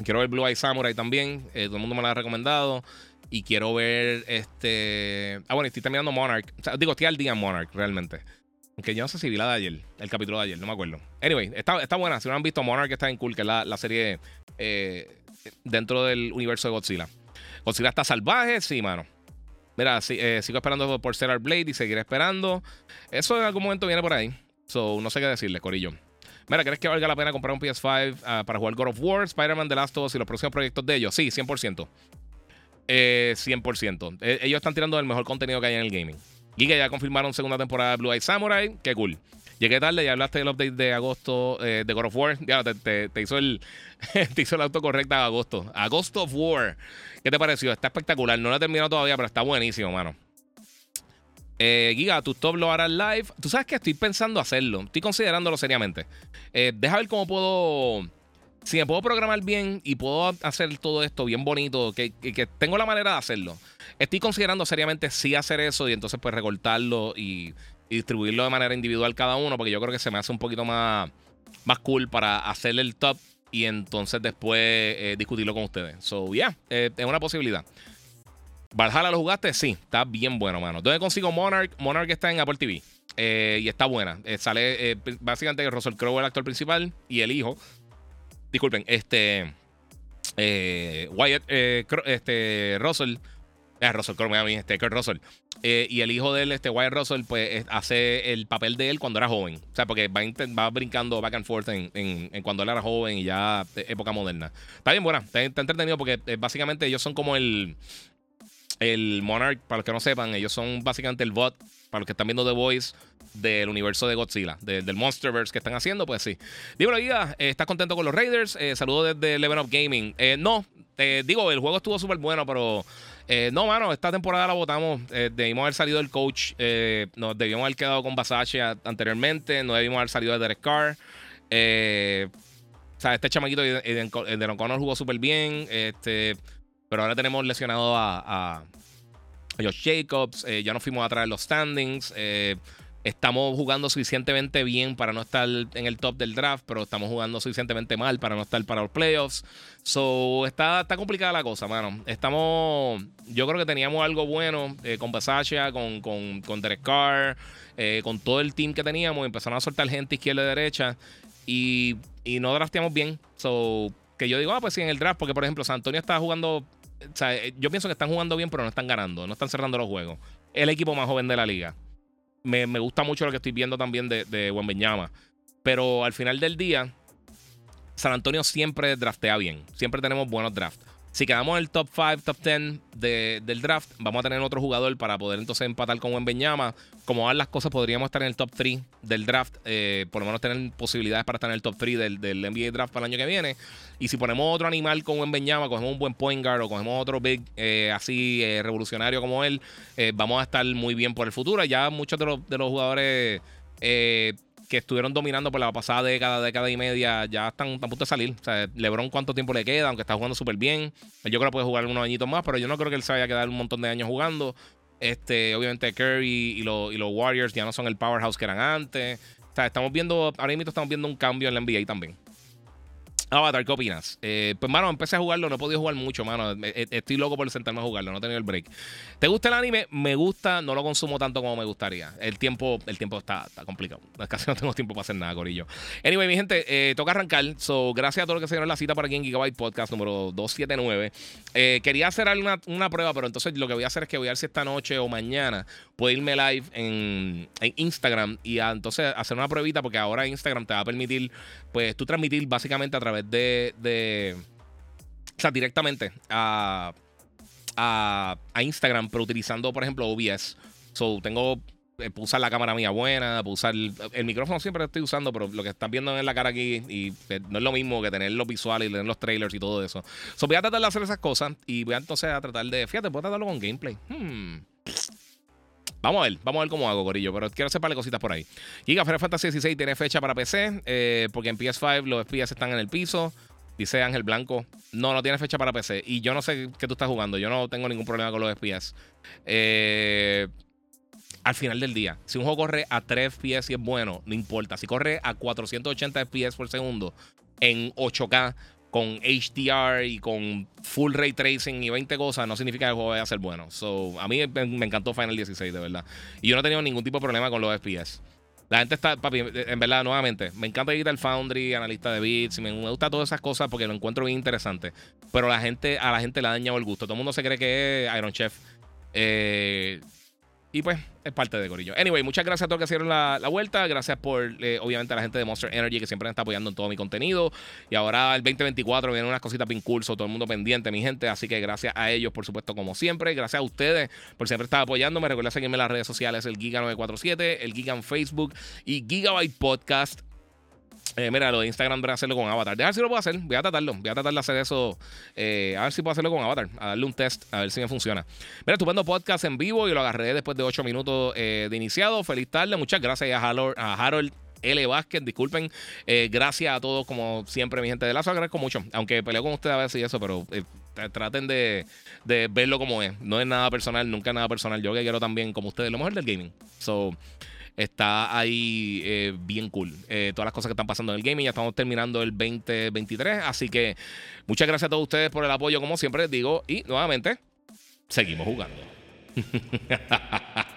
Quiero ver Blue Eye Samurai también. Eh, todo el mundo me lo ha recomendado. Y quiero ver este. Ah, bueno, estoy terminando Monarch. digo, estoy al día en Monarch, realmente. Aunque yo no sé si vi la de ayer, el capítulo de ayer, no me acuerdo. Anyway, está, está buena. Si no han visto Monarch, está en cool, que es la, serie eh, dentro del universo de Godzilla. Godzilla está salvaje, sí, mano. Mira, eh, sigo esperando por Stellar Blade y seguiré esperando. Eso en algún momento viene por ahí. So, no sé qué decirle, Corillo. Mira, ¿crees que valga la pena comprar un PS5 ah, para jugar God of War, Spider-Man, The Last of Us y los próximos proyectos de ellos? Sí, 100%. 100%. Eh, ellos están tirando el mejor contenido que hay en el gaming. Giga ya confirmaron segunda temporada de Blue Eye Samurai. Qué cool. Llegué tarde y hablaste del update de agosto eh, de God of War. Ya te, hizo el te hizo el autocorrecta de agosto. Agosto of War. ¿Qué te pareció? Está espectacular. No lo he terminado todavía, pero está buenísimo, mano. Eh, Giga, tu top lo harás live. Tú sabes que estoy pensando hacerlo. Estoy considerándolo seriamente. Eh, deja ver cómo puedo. Si me puedo programar bien y puedo hacer todo esto bien bonito, que, que, tengo la manera de hacerlo. Estoy considerando seriamente sí hacer eso y entonces pues recortarlo y distribuirlo de manera individual cada uno, porque yo creo que se me hace un poquito más, más cool para hacerle el top y entonces después eh, discutirlo con ustedes. So, yeah, eh, es una posibilidad. ¿Valhalla lo jugaste? Sí, está bien bueno, mano. ¿Dónde consigo Monarch? Monarch está en Apple TV. Eh, y está buena. sale básicamente Russell Crowe, el actor principal, y el hijo. Disculpen, este. Wyatt, este, Russell eh, Russell Crowe, este Kurt Russell. Eh, y el hijo de él, este Wyatt Russell, pues hace el papel de él cuando era joven. O sea, porque va, va brincando back and forth en, en, cuando él era joven y ya época moderna. Está bien buena, está, entretenido porque eh, básicamente ellos son como el, el Monarch, para los que no sepan, ellos son básicamente el bot, para los que están viendo The Voice, del universo de Godzilla, del Monsterverse que están haciendo, pues sí. Dímelo, Guida, ¿estás contento con los Raiders? saludos desde Level Up Gaming. no, digo, el juego estuvo súper bueno, pero eh, no, mano, esta temporada la votamos. Eh, debimos haber salido del coach. Eh, nos debíamos haber quedado con Basache anteriormente. No debimos haber salido de Derek Carr. o sea, este chamaquito de, de, O'Connor jugó súper bien. Este, pero ahora tenemos lesionado a Josh Jacobs. ya nos fuimos a traer los standings estamos jugando suficientemente bien para no estar en el top del draft, pero estamos jugando suficientemente mal para no estar para los playoffs. So, está, está complicada la cosa, mano. Estamos. Yo creo que teníamos algo bueno eh, con Basasha, con, con, con Derek Carr, eh, con todo el team que teníamos. Empezaron a soltar gente izquierda y derecha y, y no drafteamos bien. So, que yo digo, ah, pues sí, en el draft, porque por ejemplo, San Antonio está jugando. Eh, yo pienso que están jugando bien, pero no están ganando, no están cerrando los juegos. El equipo más joven de la liga me, gusta mucho lo que estoy viendo también de, de Pero al final del día, San Antonio siempre draftea bien. Siempre tenemos buenos drafts. Si quedamos en el top 5, top 10 del draft, vamos a tener otro jugador para poder entonces empatar con Wembeñama. Como van las cosas, podríamos estar en el top 3 del draft. Eh, por lo menos tener posibilidades para estar en el top 3 del, del, NBA draft para el año que viene. Y si ponemos otro animal con Wembeñama, cogemos un buen point guard o cogemos otro big eh, así eh, revolucionario como él, vamos a estar muy bien por el futuro. Ya muchos de los, de los jugadores que estuvieron dominando por la pasada década, década y media, ya están a punto de salir. O sea, LeBron, ¿cuánto tiempo le queda? Aunque está jugando súper bien. Yo creo que puede jugar unos añitos más, pero yo no creo que él se vaya a quedar un montón de años jugando. Este, obviamente, Curry y, los Warriors ya no son el powerhouse que eran antes. O sea, estamos viendo, ahora mismo estamos viendo un cambio en la NBA también. Avatar, ¿qué opinas? Eh, pues, mano, empecé a jugarlo, no he podido jugar mucho, mano. Estoy loco por sentarme a jugarlo, no he tenido el break. ¿Te gusta el anime? Me gusta, no lo consumo tanto como me gustaría. El tiempo, el tiempo está, complicado. Casi no tengo tiempo para hacer nada, Corillo. Anyway, mi gente, eh, toca arrancar. So, gracias a todos los que se dieron la cita para aquí en Gigabyte Podcast número 279. Eh, quería hacer una, una prueba, pero entonces lo que voy a hacer es que voy a ver si esta noche o mañana puedo irme live en, Instagram y entonces hacer una pruebita, porque ahora Instagram te va a permitir, pues, tú transmitir básicamente a través de, o sea, directamente a, a, Instagram, pero utilizando, por ejemplo, OBS. So, tengo, eh, usar la cámara mía buena, usar el, micrófono siempre lo estoy usando, pero lo que están viendo en la cara aquí y eh, no es lo mismo que tener los visuales y tener los trailers y todo eso. So, voy a tratar de hacer esas cosas y voy a entonces a tratar de, fíjate, puedo tratarlo con gameplay. Hmm. Vamos a ver, vamos a ver cómo hago, Corillo. Pero quiero hacer par de cositas por ahí. Giga Final Fantasy 16 tiene fecha para PC, eh, porque en PS5 los FPS están en el piso. Dice Ángel Blanco. No, no tiene fecha para PC. Y yo no sé qué tú estás jugando. Yo no tengo ningún problema con los FPS. Eh, al final del día, si un juego corre a 3 FPS y es bueno, no importa. Si corre a 480 FPS por segundo en 8K con HDR y con full ray tracing y 20 cosas, no significa que el juego vaya a ser bueno. So, a mí me encantó Final 16, de verdad. Y yo no he tenido ningún tipo de problema con los FPS. La gente está, papi, en verdad, nuevamente, me encanta ir Foundry, analista de bits, me, me gusta todas esas cosas porque lo encuentro bien interesante. Pero la gente, a la gente le ha dañado el gusto. Todo el mundo se cree que es Iron Chef. Eh, y pues es parte de Corillo. Anyway, muchas gracias a todos que hicieron la, vuelta. Gracias por, eh, obviamente, a la gente de Monster Energy que siempre me está apoyando en todo mi contenido. Y ahora el 2024 vienen unas cositas bien curso, todo el mundo pendiente, mi gente. Así que gracias a ellos, por supuesto, como siempre. Gracias a ustedes por siempre estar apoyándome. Recuerda seguirme en las redes sociales, el Giga947, el Giga en Facebook y Gigabyte Podcast. Eh, mira, lo de Instagram voy a hacerlo con Avatar. Deja ver si lo puedo hacer. Voy a tratarlo. Voy a tratar de hacer eso. Eh, a ver si puedo hacerlo con Avatar. A darle un test. A ver si me funciona. Mira, estupendo podcast en vivo y lo agarré después de 8 minutos eh, de iniciado. Feliz tarde. Muchas gracias a Harold, a Harold L. Vázquez, disculpen. gracias a todos, como siempre, mi gente de Lazo. Agradezco mucho. Aunque peleo con ustedes a veces y eso, pero traten de, de, verlo como es. No es nada personal, nunca es nada personal. Yo que quiero también, como ustedes, lo mejor del gaming. So está ahí eh, bien cool. Eh, todas las cosas que están pasando en el gaming. Ya estamos terminando el 2023. Así que muchas gracias a todos ustedes por el apoyo, como siempre les digo. Y nuevamente, seguimos jugando.